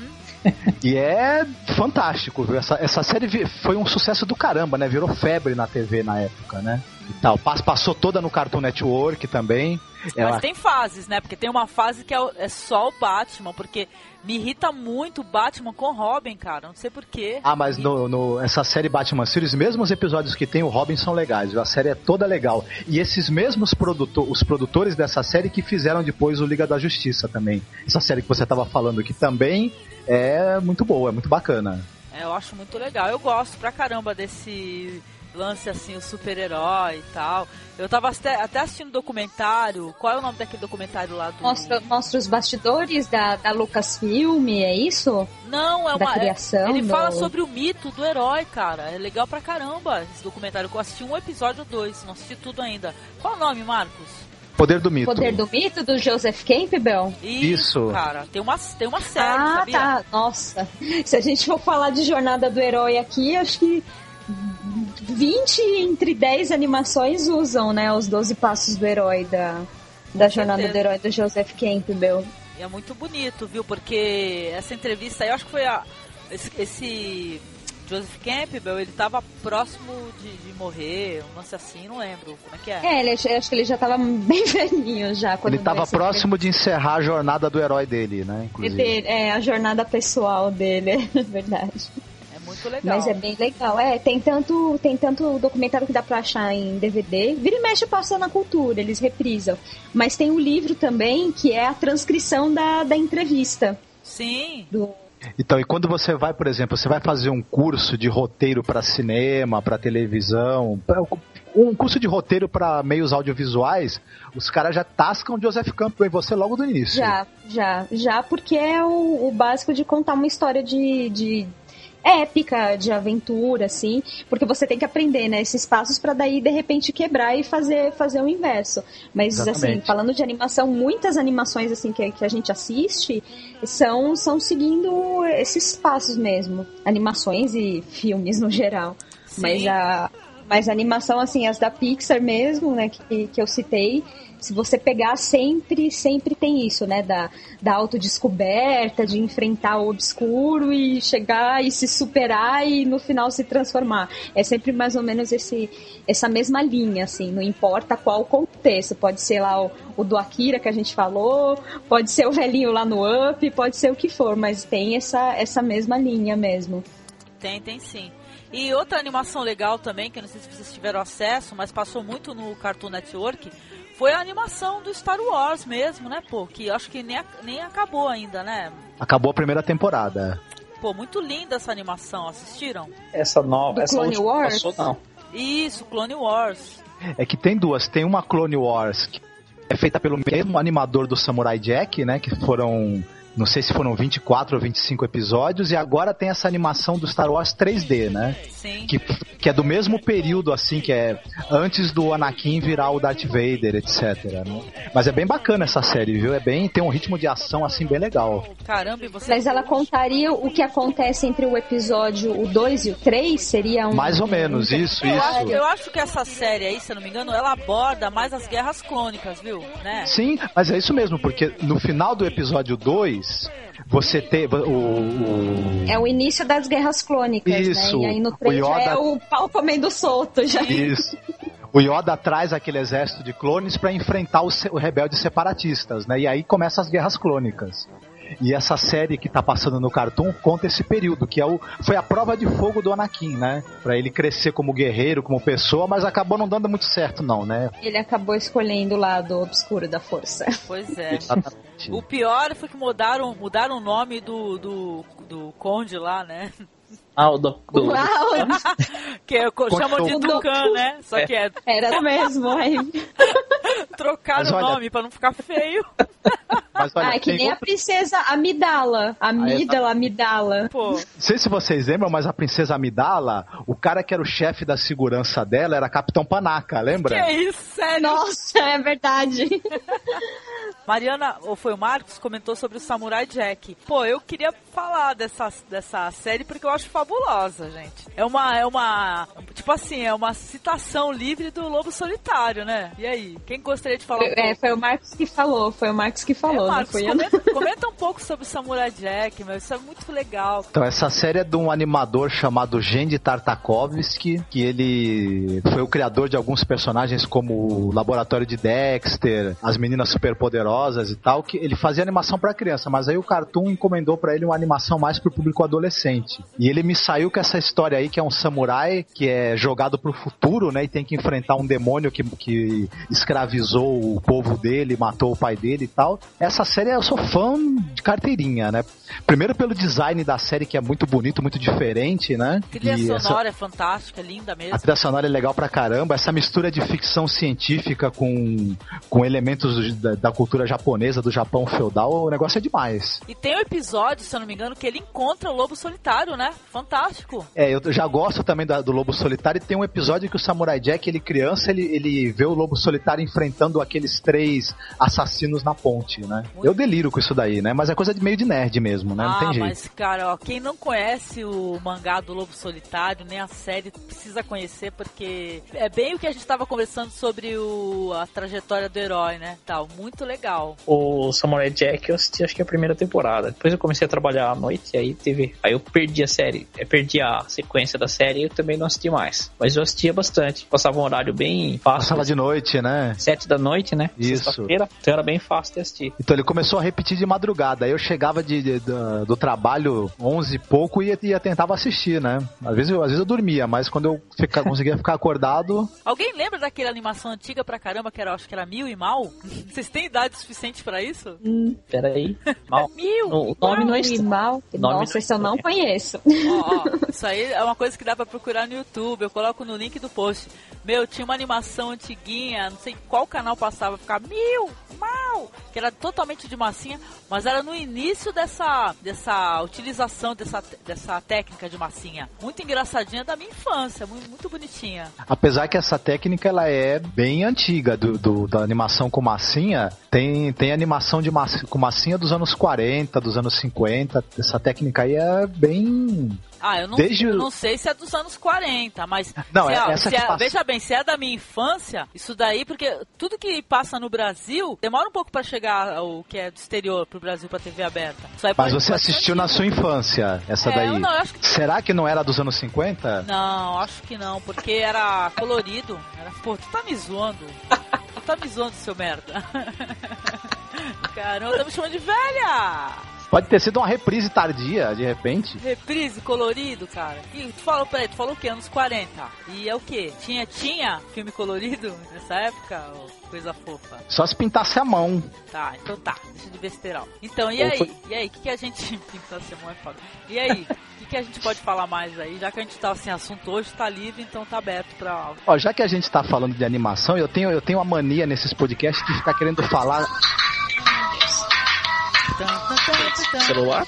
E é fantástico, viu? Essa, essa série foi um sucesso do caramba, né? Virou febre na TV na época, né? E tal. Pass- Passou toda no Cartoon Network também. Ela Mas tem fases, né? Porque tem uma fase que é, é só o Batman, porque me irrita muito o Batman com o Robin, cara. Não sei porquê. Ah, mas no, no- essa série Batman Series, mesmo os episódios que tem o Robin são legais, viu? a série é toda legal. E esses mesmos produto os produtores dessa série que fizeram depois o Liga da Justiça também. Essa série que você estava falando que também é muito boa, é muito bacana. É, eu acho muito legal. Eu gosto pra caramba desse lance assim, o super-herói e tal. Eu tava até, até assistindo documentário. Qual é o nome daquele documentário lá do. Mostra, mostra os bastidores da, da Lucasfilm, é isso? Não, é da uma. é- criação ele do- fala sobre o mito do herói, cara. É legal pra caramba esse documentário. Eu assisti um episódio ou dois, não assisti tudo ainda. Qual é o nome, Marcos? Poder do Mito. Poder do Mito, do Joseph Campbell? Isso. Cara, tem uma, tem uma série, ah, sabia? tá. Nossa. Se a gente for falar de Jornada do Herói aqui, acho que 20 entre 10 animações usam, né, os 12 passos do herói da, da Jornada certeza. do Herói do Joseph Campbell. E é muito bonito, viu? Porque essa entrevista aí, eu acho que foi a. Esse, esse Joseph Campbell, ele tava próximo de, de morrer, um lance assim, não lembro. Como é que é? É, ele, acho que ele já tava bem velhinho já. Quando Ele estava deu essa próximo de encerrar a jornada do herói dele, né? Inclusive. É, a jornada pessoal dele, é verdade. É muito legal. Mas é bem legal. É, tem tanto, tem tanto documentário que dá pra achar em DVD. Vira e mexe passa na cultura, eles reprisam. Mas tem um livro também que é a transcrição da, da entrevista. Sim, Do, Então, e quando você vai, por exemplo, você vai fazer um curso de roteiro para cinema, para televisão, pra- um curso de roteiro para meios audiovisuais, os caras já tascam Joseph Campbell em você logo do início. já, já, já, porque é o, o básico de contar uma história de, de épica, de aventura, assim, porque você tem que aprender, né, esses passos pra daí de repente quebrar e fazer fazer o inverso. Mas assim, Exatamente. falando de animação, muitas animações assim que, que a gente assiste são são seguindo esses passos mesmo, animações e filmes no geral. Sim. Mas a mas a animação assim, as da Pixar mesmo, né, que, que eu citei, se você pegar sempre, sempre tem isso, né? Da, da autodescoberta, de enfrentar o obscuro e chegar e se superar e no final se transformar. É sempre mais ou menos esse, essa mesma linha, assim, não importa qual contexto. Pode ser lá o, o do Akira que a gente falou, pode ser o velhinho lá no Up, pode ser o que for, mas tem essa, essa mesma linha mesmo. tem, tem sim. E outra animação legal também, que eu não sei se vocês tiveram acesso, mas passou muito no Cartoon Network, foi a animação do Star Wars mesmo, né, pô? Que acho que nem, nem acabou ainda, né? Acabou a primeira temporada. Pô, muito linda essa animação, assistiram? Essa nova, Do essa Clone última Wars? passou, não. Isso, Clone Wars. É que tem duas. Tem uma Clone Wars que é feita pelo mesmo animador do Samurai Jack, né? Que foram Não sei se foram 24 ou 25 episódios, e agora tem essa animação do Star Wars 3D, né? Sim. Que, que é do mesmo período, assim, que é antes do Anakin virar o Darth Vader, etc. Né? Mas é bem bacana essa série, viu? É bem, tem um ritmo de ação, assim, bem legal. Caramba, e você. Mas ela contaria o que acontece entre o episódio o 2 e o 3? Seria um. Mais ou menos, isso, Eu acho, isso. eu acho que essa série aí, se eu não me engano, ela aborda mais as guerras clônicas, viu? Né? Sim, mas é isso mesmo, porque no final do episódio 2, você tem o, o- É o início das guerras clônicas, Isso. né? E aí no O 3 já Yoda- é o pau comendo solto já. Isso. O Yoda traz aquele exército de clones para enfrentar os rebeldes separatistas, né? E aí começam as guerras clônicas. E essa série que tá passando no Cartoon conta esse período, que é o, foi a prova de fogo do Anakin, né? Pra ele crescer como guerreiro, como pessoa, mas acabou não dando muito certo, não, né? Ele acabou escolhendo o lado obscuro da força. Pois é. Exatamente. O pior foi que mudaram, mudaram o nome do, do, do Conde lá, né? Ah, o do, do- Uau, Que é, chamam de. Tucan, né? Só que é era mesmo. Aí... trocar Mas o olha- nome pra não ficar feio. Mas olha, Ah, é que nem a princesa Amidala. Amídala, Amidala. Pô, Não sei se vocês lembram, mas a princesa Amidala, o cara que era o chefe da segurança dela era Capitão Panaca, lembra? que isso, sério? Nossa, é verdade. Mariana, ou foi o Marcos, comentou sobre o Samurai Jack. Pô, eu queria falar dessa, dessa série porque eu acho fabulosa, gente. É uma, é uma, tipo assim, é uma citação livre do Lobo Solitário, né? E aí, quem gostaria de falar um É, foi o Marcos que falou, foi o Marcos que falou, É, Marcos, comenta, comenta um pouco sobre o Samurai Jack, meu, isso é muito legal. Então, essa série é de um animador chamado Gendy Tartakovsky, que ele foi o criador de alguns personagens como o Laboratório de Dexter, as Meninas Superpoderosas e tal, que ele fazia animação pra criança, mas aí o Cartoon encomendou pra ele uma animação mais pro público adolescente. E ele me saiu com essa história aí que é um samurai que é jogado pro futuro, né, e tem que enfrentar um demônio que, que escravizou o povo dele, matou o pai dele e tal. Essa série eu sou fã de carteirinha, né? Primeiro pelo design da série que é muito bonito, muito diferente, né? A trilha E essa- sonora é fantástica, é linda mesmo. a trilha sonora é legal pra caramba. Essa mistura de ficção científica com, com elementos da, da cultura japonesa, do Japão feudal, o negócio é demais. E tem um episódio, se eu não me engano, que ele encontra o Lobo Solitário, né? Fantástico. É, eu já gosto também da- do Lobo Solitário. E tem um episódio que o Samurai Jack, ele criança, ele, ele vê o Lobo Solitário enfrentando aqueles três assassinos na ponte, né? Eu deliro com isso daí, né? Mas é coisa de meio de nerd mesmo, né? Não ah, tem jeito. mas, cara, ó, quem não conhece o mangá do Lobo Solitário, nem a série, precisa conhecer, porque é bem o que a gente tava conversando sobre o, a trajetória do herói, né? Tal, muito legal. o Samurai Jack eu assisti acho que a primeira temporada. Depois eu comecei a trabalhar à noite e aí teve. Aí eu perdi a série. Eu perdi a sequência da série e eu também não assisti mais. Mas eu assistia bastante. Passava um horário bem fácil. Passava de noite, né? Sete da noite, né? Isso. Sexta-feira. Então era bem fácil de assistir. Então ele começou a repetir de madrugada. Aí eu chegava de, de- da- do trabalho 11 e pouco e ia, ia tentava assistir, né? Às vezes, eu, às vezes eu dormia, mas quando eu fica- conseguia ficar acordado, Alguém lembra daquela animação antiga pra caramba, que era, acho que era Mil e Mal? Vocês têm idade suficiente pra isso? Pera aí. Mal. Mil! O nome não é Mal. Nome Nossa, não é isso eu não estranho. conheço. Ó, ó, isso aí é uma coisa que dá pra procurar no YouTube. Eu coloco no link do post. Meu, tinha uma animação antiguinha, não sei qual canal passava, ficava mil, mal, que era totalmente de massinha, mas era no início dessa, dessa utilização dessa, dessa técnica de massinha. Muito engraçadinha da minha infância, muito, muito bonitinha. apesar que essa técnica ela é bem antiga do, do- da animação com massinha, tem, tem animação de massinha, com massinha dos anos 40, dos anos 50. Essa técnica aí é bem. Ah, eu não, Desde eu não sei se é dos anos 40, mas Não, é é- essa é- passa- veja bem, se é da minha infância, isso daí, porque tudo que passa no Brasil demora um pouco pra chegar o que é do exterior pro Brasil pra TV aberta. Isso aí Mas você assistiu na sua infância, essa É, daí. não, que- Será que não era dos anos 50? Não, acho que não, porque era colorido. Era, pô, tu tá me zoando. Tu tá me zoando, seu merda. Caramba, tá me chamando de velha! Pode ter sido uma reprise tardia, de repente. Reprise colorido, cara. E tu falou, peraí, tu falou o quê? Anos 40. E é o quê? Tinha, tinha filme colorido nessa época? Coisa fofa. Só se pintasse a mão. Tá, então tá, deixa de besteirão. Então, e Ou aí? foi- E aí, o que, que a gente. Pintar semana é foda. E aí? O que, que a gente pode falar mais aí? Já que a gente tá sem assunto hoje, tá livre, então tá aberto pra. Ó, já que a gente tá falando de animação, eu tenho, eu tenho uma mania nesses podcasts de ficar querendo falar. Celular?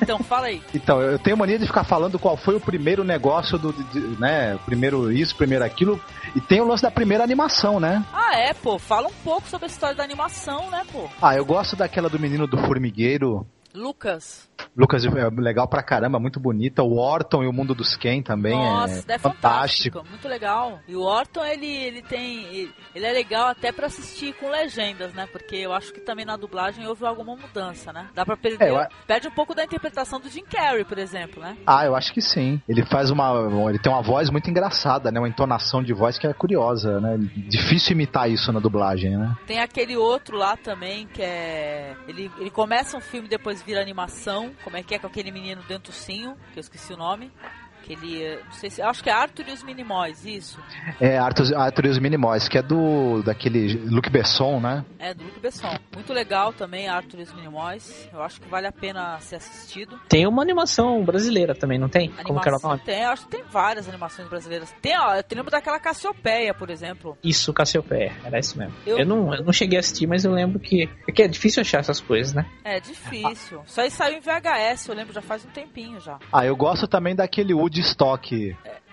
Então, fala aí. Então, eu tenho mania de ficar falando qual foi o primeiro negócio do, de- né, primeiro isso, primeiro aquilo, e tem o lance da primeira animação, né? Ah, é, pô. Fala um pouco sobre a história da animação, né, pô? Ah, eu gosto daquela do menino do formigueiro, Lucas. Lucas é legal pra caramba, muito bonita. O Orton e o Mundo dos Ken também Nossa, é é fantástico. fantástico. Muito legal. E o Orton, ele, ele tem. Ele é legal até pra assistir com legendas, né? Porque eu acho que também na dublagem houve alguma mudança, né? Dá pra perder. É, eu Perde um pouco da interpretação do Jim Carrey, por exemplo, né? Ah, eu acho que sim. Ele faz uma. Ele tem uma voz muito engraçada, né? Uma entonação de voz que é curiosa, né? Difícil imitar isso na dublagem, né? Tem aquele outro lá também que é. Ele, ele começa um filme e depois vira animação. Como é que é com aquele menino dentucinho, que eu esqueci o nome. Que ele. eh, Não sei se. Acho que é Arthur e os Minimóis, isso. É Arthur, Arthur e os Minimóis, que é do. daquele Luc Besson, né? É, do Luc Besson. Muito legal também, Arthur e os Minimóis. Eu acho que vale a pena ser assistido. Tem uma animação brasileira também, não tem? Como que era o Animação nome? tem, eu acho que tem várias animações brasileiras. Tem, ó, eu lembro daquela Cassiopeia, por exemplo. Isso, Cassiopeia, era isso mesmo. Eu- Eu, não, eu não cheguei a assistir, mas eu lembro que. É que é difícil achar essas coisas, né? É difícil. Isso aí saiu em VHS, eu lembro, já faz um tempinho já. Ah, eu gosto também daquele Woodstock.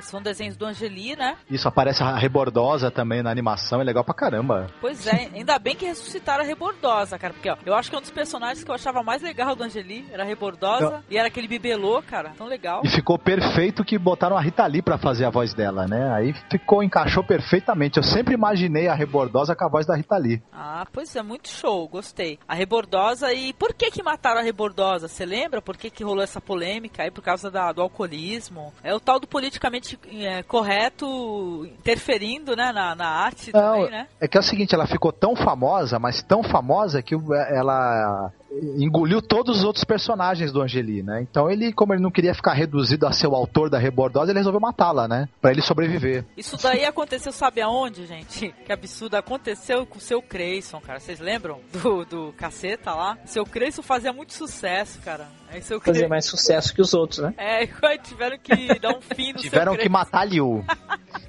São desenhos do Angeli, né? Isso aparece a Rebordosa também na animação, é legal pra caramba. Pois é, ainda bem que ressuscitaram a Rebordosa, cara. Porque, ó, eu acho que um dos personagens que eu achava mais legal do Angeli era a Rebordosa e era aquele bibelô, cara. Tão legal. E ficou perfeito que botaram a Rita Lee pra fazer a voz dela, né? Aí ficou, encaixou perfeitamente. Eu sempre imaginei a Rebordosa com a voz da Rita Lee. Ah, pois é, muito show, gostei. A Rebordosa, e por que que mataram a Rebordosa? Você lembra por que que rolou essa polêmica aí por causa da- do alcoolismo? É o tal do politicamente é, correto interferindo, né, na, na arte também, né? é que é o seguinte, ela ficou tão famosa, mas tão famosa que ela engoliu todos os outros personagens do Angeli, né? Então ele, como ele não queria ficar reduzido a ser o autor da Rebordosa, ele resolveu matá-la, né? Pra ele sobreviver. Isso daí aconteceu, sabe aonde, gente? Que absurdo. Aconteceu com o seu Creyson, cara. Vocês lembram do, do caceta lá? Seu Creyson fazia muito sucesso, cara. Aí seu Creyson... mais sucesso que os outros, né? É, aí tiveram que dar um fim no Tiveram seu que matar Liu.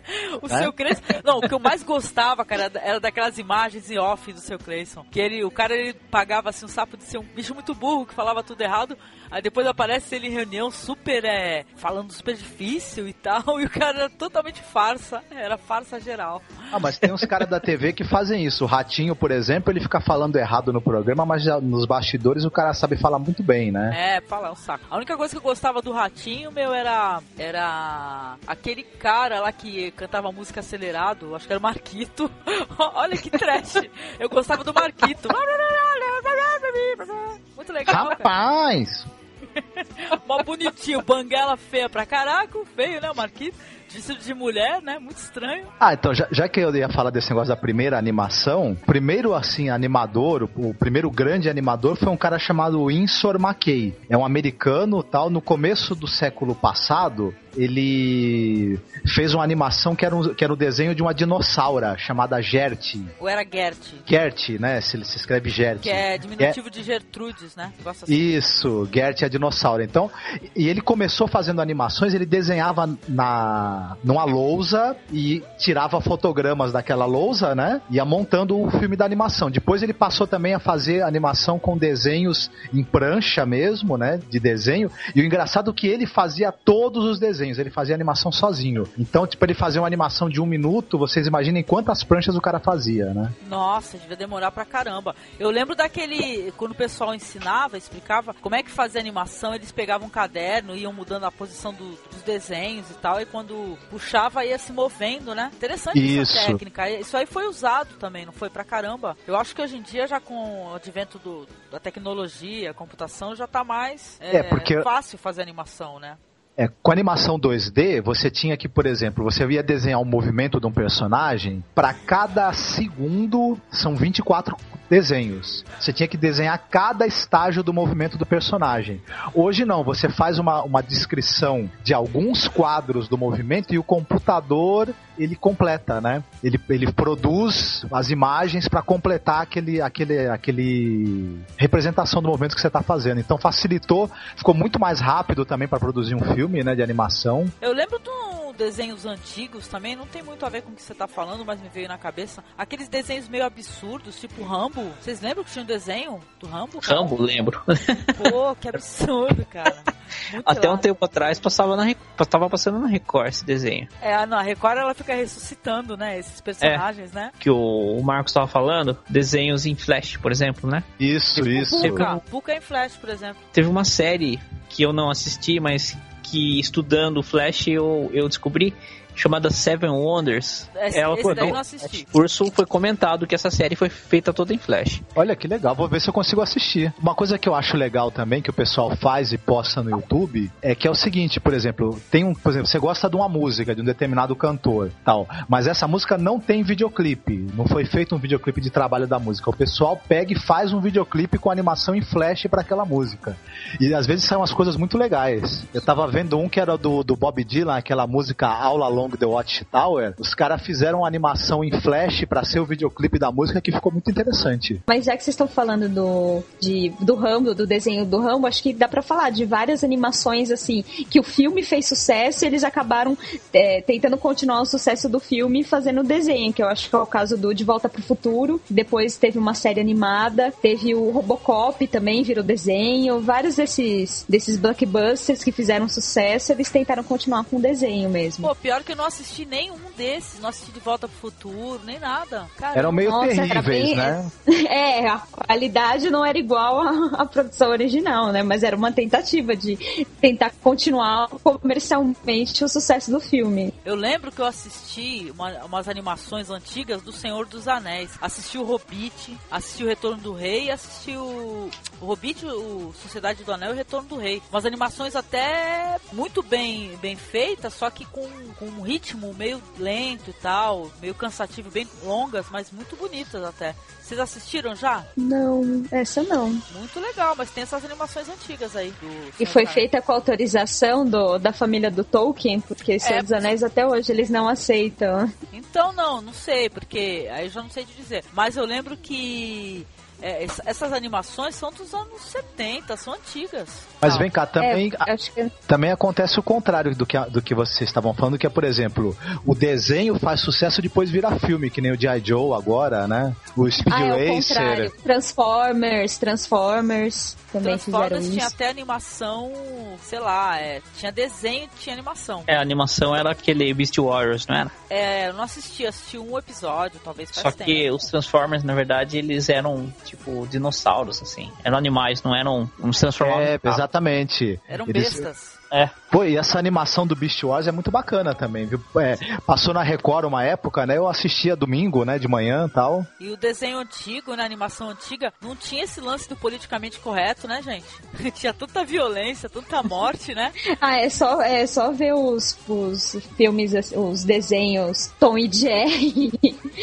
O É? seu Creyson. Não, o que eu mais gostava, cara, era daquelas imagens em off do seu Creyson. Que ele, o cara ele pagava assim um sapo de ser um bicho muito burro que falava tudo errado. Aí depois aparece ele em reunião super é, falando super difícil e tal. E o cara era totalmente farsa. Era farsa geral. Ah, mas tem uns caras da TV que fazem isso. O Ratinho, por exemplo, ele fica falando errado no programa, mas já nos bastidores o cara sabe falar muito bem, né? É, fala, é um saco. A única coisa que eu gostava do Ratinho, meu, era. Era. Aquele cara lá que cantava música acelerado, acho que era o Marquito. Olha que trash. Eu gostava do Marquito. Muito legal, cara. Rapaz! Mó bonitinho, banguela feia pra caraca, feio, né, o Marquito? Vestido de mulher, né? Muito estranho. Ah, então, já, já que eu ia falar desse negócio da primeira animação, o primeiro, assim, animador, o, o primeiro grande animador foi um cara chamado Insor McKay. É um americano, tal, no começo do século passado, ele fez uma animação que era, um, que era o desenho de uma dinossauro chamada Gert. Ou era Gert, Gert, né? Se, se escreve Gert. que é diminutivo de Gertrudes, né? Assim. Isso, Gert é dinossauro. Então, e ele começou fazendo animações, ele desenhava na numa lousa e tirava fotogramas daquela lousa, né? Ia montando o filme da animação. Depois ele passou também a fazer animação com desenhos em prancha mesmo, né? De desenho. E o engraçado é que ele fazia todos os desenhos, ele fazia animação sozinho. Então, tipo, ele fazia uma animação de um minuto, vocês imaginem quantas pranchas o cara fazia, né? Nossa, devia demorar pra caramba. Eu lembro daquele. Quando o pessoal ensinava, explicava como é que fazia animação, eles pegavam um caderno, iam mudando a posição do- dos desenhos e tal, e quando puxava ia se movendo, né? Interessante Isso. essa técnica. Isso aí foi usado também, não foi pra caramba. Eu acho que hoje em dia, já com o advento do- da tecnologia, computação, já tá mais É, porque- fácil fazer animação, né? É, com animação 2D, você tinha que, por exemplo, você ia desenhar um movimento de um personagem, para cada segundo são 24 desenhos. Você tinha que desenhar cada estágio do movimento do personagem. Hoje não, você faz uma, uma descrição de alguns quadros do movimento e o computador ele completa, né? Ele, ele produz as imagens para completar aquele, aquele, aquele representação do movimento que você está fazendo. Então facilitou, ficou muito mais rápido também para produzir um filme, né, de animação. Eu lembro de um, desenhos antigos também, não tem muito a ver com o que você tá falando, mas me veio na cabeça. Aqueles desenhos meio absurdos, tipo Rambo. Vocês lembram que tinha um desenho do Rambo? cara? Rambo, lembro. Pô, que absurdo, cara. Muito Até um tempo atrás passava na, Re- tava passando na Record esse desenho. É, não, a Record ela fica ressuscitando, né, esses personagens, né? Que o, Marcos tava falando, desenhos em Flash, por exemplo, né? Isso, isso. Puka, Puka em Flash, por exemplo. Teve uma série que eu não assisti, mas que estudando Flash eu, eu descobri, chamada Seven Wonders. Esse, Ela esse foi, daí eu não, não assisti. curso foi comentado que essa série foi feita toda em Flash. Olha que legal, vou ver se eu consigo assistir. Uma coisa que eu acho legal também, que o pessoal faz e posta no YouTube, é que é o seguinte, por exemplo, tem um, por exemplo, você gosta de uma música de um determinado cantor, tal, mas essa música não tem videoclipe, não foi feito um videoclipe de trabalho da música. O pessoal pega e faz um videoclipe com animação em flash para aquela música. E às vezes são umas coisas muito legais. Eu tava vendo um que era do, do Bob Dylan, aquela música All Along the Watchtower. Os caras fizeram uma animação em flash para ser o videoclipe da música que ficou muito interessante. Mas já que vocês estão falando do, de, do Rambo, do desenho do Rambo, acho que dá pra falar de várias animações, assim, que o filme fez sucesso e eles acabaram é, tentando continuar o sucesso do filme fazendo o desenho, que eu acho que é o caso do De Volta pro Futuro. Depois teve uma série animada, teve o Robocop também, virou desenho. Vários desses, desses blockbusters que fizeram sucesso, eles tentaram continuar com o desenho mesmo. Pô, pior que eu não assisti nenhum desses, não assisti De Volta pro Futuro, nem nada. Cara, Eram meio Nossa, era terríveis, bem- né? É, a qualidade não era igual à, à produção original, né? Mas era uma tentativa de tentar continuar comercialmente o sucesso do filme. Eu lembro que eu assisti uma- umas animações antigas do Senhor dos Anéis. Assisti o Hobbit, assisti o Retorno do Rei, assisti o, o Hobbit, o Sociedade do Anel e o Retorno do Rei. Umas animações até muito bem, bem feitas, só que com, com um ritmo meio lento e tal, meio cansativo, bem longas, mas muito bonitas até. Vocês assistiram já? Não, essa não. Muito legal, mas tem essas animações antigas aí. do E Senhor foi feita com autorização do, da família do Tolkien, porque Senhor É. dos Anéis até hoje eles não aceitam. Então não, não sei, porque aí eu já não sei te dizer. Mas eu lembro que é, ess- essas animações são dos anos 70, são antigas. Mas vem cá, também, É, acho que também acontece o contrário do que, do que vocês estavam falando, que é, por exemplo, o desenho faz sucesso depois vira filme, que nem o G.I. Joe agora, né? O Speed ah, é o Racer. contrário. Transformers, Transformers também fizeram Transformers tinha isso. até animação, sei lá, é, tinha desenho tinha animação. É, a animação era aquele Beast Warriors, não era? É, eu não assisti, assisti um episódio, talvez faz Só tempo. que os Transformers, na verdade, eles eram, tipo, dinossauros, assim. Eram animais, não eram... Não se transformavam É, exatamente. Eram Eles- bestas. É, Pô, e essa animação do Beast Wars é muito bacana também, viu? É, passou na Record uma época, né? Eu assistia domingo, né? De manhã e tal. E o desenho antigo, né, a animação antiga, não tinha esse lance do politicamente correto, né, gente? tinha tanta violência, tanta morte, né? Ah, é só, é só ver os, os filmes, assim, os desenhos Tom e Jerry,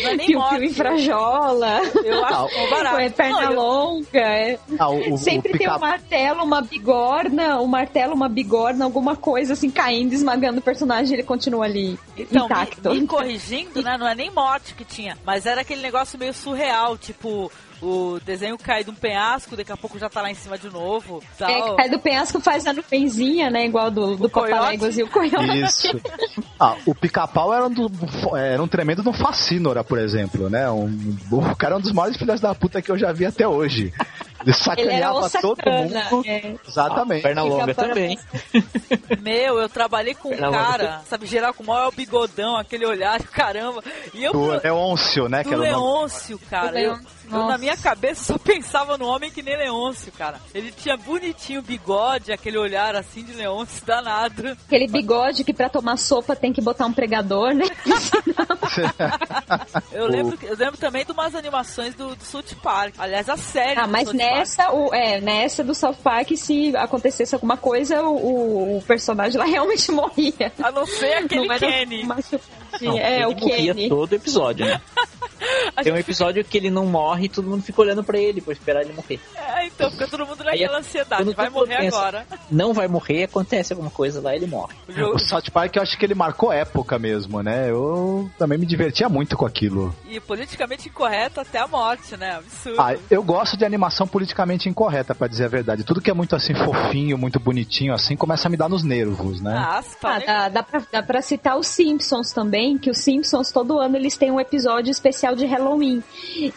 Não é nem Piu morte. Piu e Frajola, Eu acho Ah, um barato. é perna Não, eu- longa, é. Ah, o, o- Sempre o tem pica- um martelo, uma bigorna, um martelo, uma bigorna, alguma coisa assim caindo, esmagando o personagem, ele continua ali Então, intacto. me, me corrigindo, né? Não é nem morte que tinha, mas era aquele negócio meio surreal, tipo, o desenho cai de um penhasco, daqui a pouco já tá lá em cima de novo. Tal. É, cai do penhasco faz a nuvenzinha, né? Igual do, do? Papaléguas e o coiote. Isso. Ah, o pica-pau era, um do- era um tremendo de um facínora, por exemplo, né? Um, o cara é um dos maiores filhos da puta que eu já vi até hoje. Ele Ele era sacaneava o todo sacana. mundo. é. Exatamente. perna longa também. Meu, eu trabalhei com um Perna longa. cara, sabe, geral com o maior bigodão, aquele olhar, caramba. E eu. Do Leôncio, né? do que era o nome. Leôncio, cara. Do Eu, Leôncio, eu, na minha cabeça, só pensava no homem que nem Leôncio, cara. Ele tinha bonitinho o bigode, aquele olhar assim de Leôncio danado. Aquele bigode que pra tomar sopa tem que botar um pregador, né? Eu lembro, eu lembro também de umas animações do, do South Park. Aliás, a série. Ah, mas Park. Nessa, o, é, nessa do South Park, se acontecesse alguma coisa, o, o personagem lá realmente morria. A não ser aquele Não Kenny. uma é, ele o morria Kenny. todo episódio, né? Tem um episódio que ele não morre e todo mundo fica olhando pra ele pra esperar ele morrer. É, É, então, fica todo mundo Aí, naquela ansiedade. Vai morrer pensa- agora. Não vai morrer, acontece alguma coisa lá, ele morre. O South Park eu acho que ele marcou época mesmo, né? Eu também me divertia muito com aquilo. E politicamente incorreto até a morte, né? Absurdo. Ah, eu gosto de animação politicamente incorreta, pra dizer a verdade. Tudo que é muito assim fofinho, muito bonitinho assim, começa a me dar nos nervos, né? Ah, tá Ah, legal. dá, dá, pra, dá pra citar os Simpsons também, que os Simpsons todo ano eles têm um episódio especial de Halloween.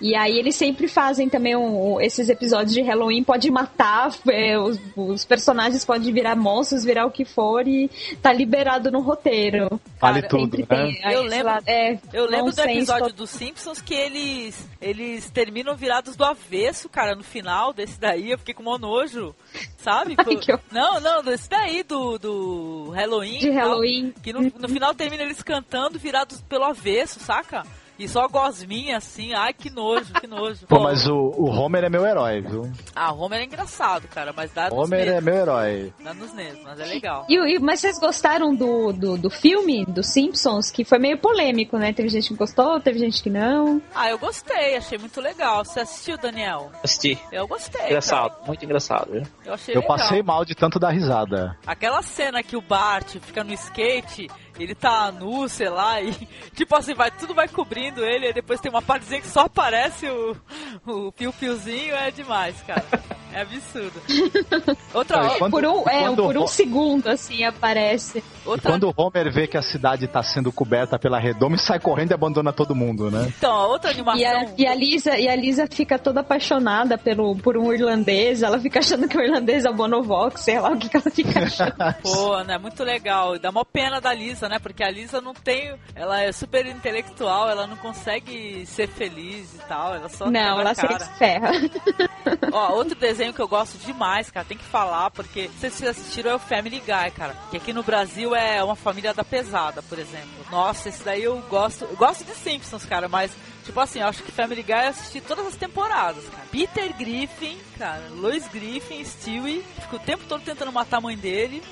E aí eles sempre fazem também um- esses episódios de Halloween, pode matar, é, os, os personagens podem virar monstros, virar o que for e tá liberado no roteiro. Vale Cara, tudo, né? tem. Eu lembro- lá, é, Eu lembro do episódio dos Simpsons que eles eles terminam virados do avesso, cara, no final desse daí. Eu fiquei com mó nojo, sabe? Ai, não, não, desse daí do, do Halloween. De tal, Halloween. que no, no final termina eles cantando virados pelo avesso, saca? E só gosminha assim, ai que nojo, que nojo. Pô, mas o, o Homer é meu herói, viu? Ah, Homer é engraçado, cara, mas dá nos Homer é meu herói. Dá nos nervos, mas é legal. E, e- mas vocês gostaram do, do, do filme, dos Simpsons, que foi meio polêmico, né? Teve gente que gostou, teve gente que não. Ah, eu gostei, achei muito legal. Você assistiu, Daniel? Assisti. Eu gostei. Engraçado, muito engraçado, viu? cara. Eu achei Eu legal. passei mal de tanto dar risada. Aquela cena que o Bart fica no skate, ele tá nu, sei lá, e tipo assim, vai, tudo vai cobrindo ele, e depois tem uma partezinha que só aparece o, o piu-piuzinho, é demais, cara. É absurdo. Outra, Aí, quando- por um, é, por um segundo, assim, aparece. Outra quando o Homer vê que a cidade tá sendo coberta pela redoma, e sai correndo e abandona todo mundo, né? Então, a outra animação. E a, e a Lisa, e a Lisa fica toda apaixonada pelo, por um irlandês, ela fica achando que o irlandês é o Bonovox, sei lá o que, que ela fica achando. Pô, né? Muito legal. Dá uma pena da Lisa, né? Porque a Lisa não tem. Ela é super intelectual, ela não consegue ser feliz e tal. Ela só Não, ela cara. se ferra. Ó, outro desenho que eu gosto demais, cara, tem que falar, porque vocês assistiram é o Family Guy, cara. Que aqui no Brasil é uma família da pesada, por exemplo. Nossa, esse daí eu gosto. Eu gosto de Simpsons, cara, mas. Tipo assim, eu acho que Family Guy eu assisti todas as temporadas, cara. Peter Griffin, cara, Lois Griffin, Stewie, fica o tempo todo tentando matar a mãe dele.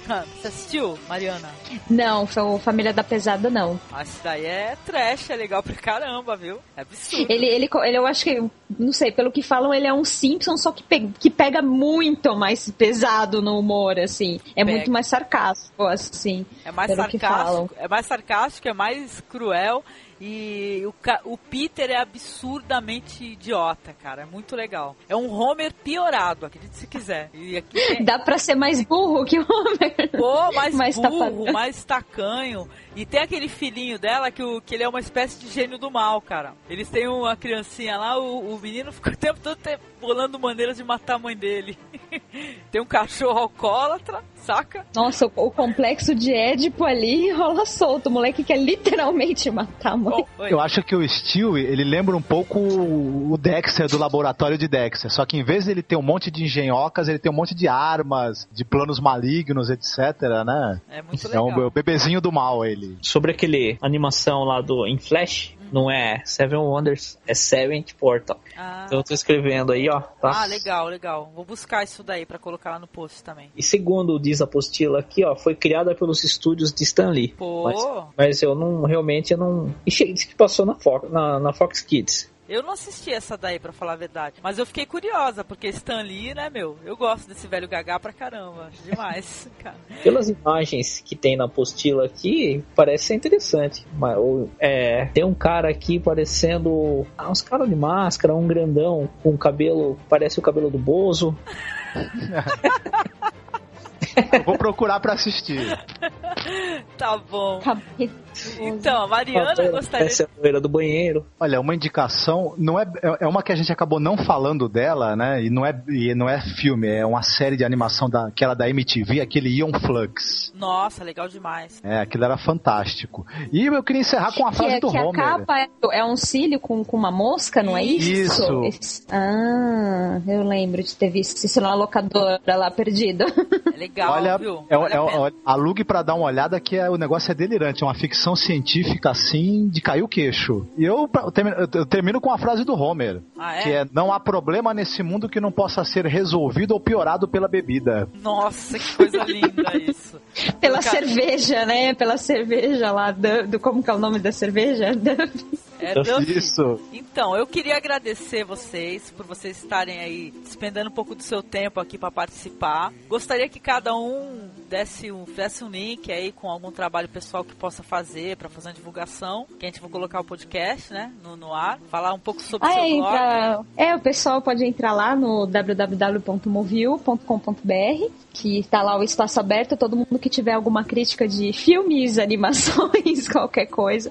Você assistiu, Mariana? Não, foi o Família da Pesada, não. Ah, esse daí é trash, é legal pra caramba, viu? É absurdo. Ele, ele, ele, eu acho que, não sei, pelo que falam, ele é um Simpson, só que, pe- que pega muito mais pesado no humor, assim. É Pega. muito mais sarcástico, assim. É mais sarcástico, é mais sarcástico, é mais cruel e o, o Peter é absurdamente idiota, cara. É muito legal. É um Homer piorado, acredite se quiser. E aqui tem, Dá pra ser mais burro que o Homer. pô, mais Mais burro, mais tacanho. E tem aquele filhinho dela que, o, que ele é uma espécie de gênio do mal, cara. Eles têm uma criancinha lá, o, o menino fica o tempo todo bolando maneiras de matar a mãe dele. tem um cachorro alcoólatra, saca? Nossa, o, o complexo de Édipo ali rola solto. O moleque quer literalmente matar a mãe. Bom, oi. Eu acho que o Stewie, ele lembra um pouco o Dexter do laboratório de Dexter. Só que em vez de ele ter um monte de engenhocas, ele tem um monte de armas, de planos malignos, etc, né? É muito É legal. um bebezinho do mal, ele. Sobre aquele animação lá do em Flash, não é Seven Wonders, é Seventh Portal. Ah. Então eu tô escrevendo aí, ó. Tá? Ah, legal, legal. Vou buscar isso daí pra colocar lá no post também. E segundo diz a apostila aqui, ó, foi criada pelos estúdios de Stan Lee. Pô, Mas, mas eu não, realmente, eu não... E que passou na Fox, na, na Fox Kids. Eu não assisti essa daí, pra falar a verdade. Mas eu fiquei curiosa, porque Stan Lee, né, meu? Eu gosto desse velho gagá pra caramba. Acho demais, cara. Pelas imagens que tem na apostila aqui, parece ser interessante. Mas, ou, é, tem um cara aqui parecendo... Ah, uns caras de máscara, um grandão com cabelo... Parece o cabelo do Bozo. Eu vou procurar pra assistir. Tá bom. Acabei. Então, a Mariana gostaria. Parece a loira do banheiro. Olha, uma indicação, não é, é uma que a gente acabou não falando dela, né? E não é, e não é filme, é uma série de animação da, que era da MTV, aquele Ion Flux. Nossa, legal demais. É, aquilo era fantástico. E eu queria encerrar com a Que, frase é- do que a Homer. capa é, é um cílio com, com uma mosca, não é isso? Isso. Esse- Ah, eu lembro de ter visto isso na locadora lá perdido. É legal, Olha, viu? é, Vale é, a olha, alugue pra dar uma olhada que é, o negócio é delirante, é uma ficção científica assim de cair o queixo. E eu, pra- eu termino, eu termino com a frase do Homer, Ah, é? que é não há problema nesse mundo que não possa ser resolvido ou piorado pela bebida. Nossa, que coisa linda isso. Pela Cara, cerveja, né? Pela cerveja lá, do, do- como que é o nome da cerveja? É Duff. Isso. Então, eu queria agradecer vocês por vocês estarem aí despendendo um pouco do seu tempo aqui para participar. Gostaria que cada um desse um, desse um link aí com algum trabalho pessoal que possa fazer para fazer uma divulgação, que a gente vai colocar o podcast, né, no, no ar, falar um pouco sobre o Ah, seu é, blog. entra- é, o pessoal pode entrar lá no www.movil.com.br, que está lá o espaço aberto. Todo mundo que tiver alguma crítica de filmes, animações, qualquer coisa,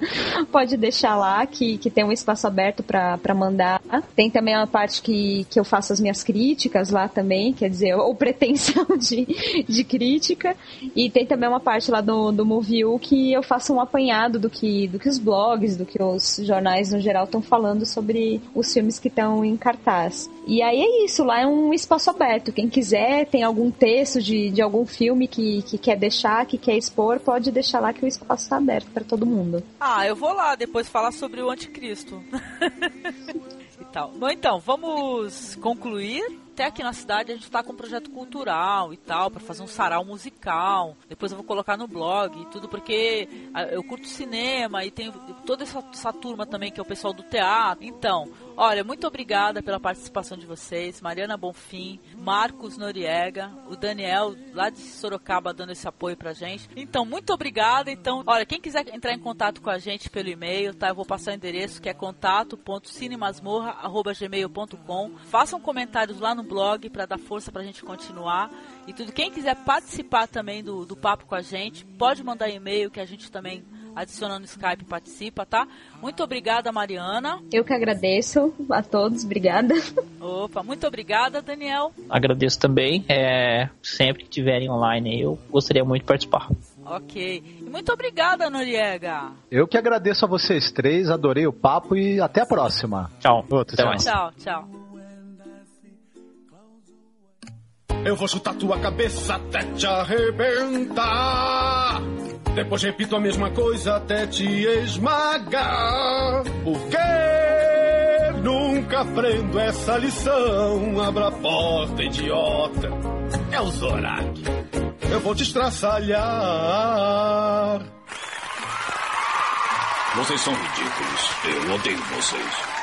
pode deixar lá, que, que tem um espaço aberto para mandar. Tem também a parte que, que eu faço as minhas críticas lá também, quer dizer, ou pretensão de, de crítica. E tem também uma parte lá do, do Movil que eu faço um apanhado do que, do que os blogs, do que os jornais no geral estão falando sobre os filmes que estão em cartaz. E aí é isso, lá é um espaço aberto. Quem quiser, tem algum texto de, de algum filme que, que quer deixar, que quer expor, pode deixar lá que o espaço está aberto para todo mundo. Ah, eu vou lá depois falar sobre o anticristo. e tal. Bom, então, vamos concluir. Até aqui na cidade a gente está com um projeto cultural e tal, para fazer um sarau musical. Depois eu vou colocar no blog e tudo, porque eu curto cinema e tem toda essa, essa turma também que é o pessoal do teatro. Então, olha, muito obrigada pela participação de vocês. Mariana Bonfim, Marcos Noriega, o Daniel lá de Sorocaba dando esse apoio pra gente. Então, muito obrigada. Então, olha, quem quiser entrar em contato com a gente pelo e-mail, tá? Eu vou passar o endereço que é contato.cinemasmorra.gmail.com. Façam comentários lá no blog para dar força pra gente continuar. E tudo. Quem quiser participar também do, do papo com a gente, pode mandar e-mail que a gente também adiciona no Skype e participa, tá? Muito obrigada, Mariana. Eu que agradeço a todos, obrigada. Opa, muito obrigada, Daniel. Agradeço também. É, sempre que tiverem online aí, eu gostaria muito de participar. Ok. E muito obrigada, Noriega. Eu que agradeço a vocês três, adorei o papo e até a próxima. Tchau. Outro, Até tchau. mais. Tchau, tchau. Eu vou chutar tua cabeça até te arrebentar. Depois repito a mesma coisa até te esmagar. Porque nunca aprendo essa lição. Abra a porta, idiota. É o Zorak. Eu vou te estraçalhar. Vocês são ridículos. Eu odeio vocês.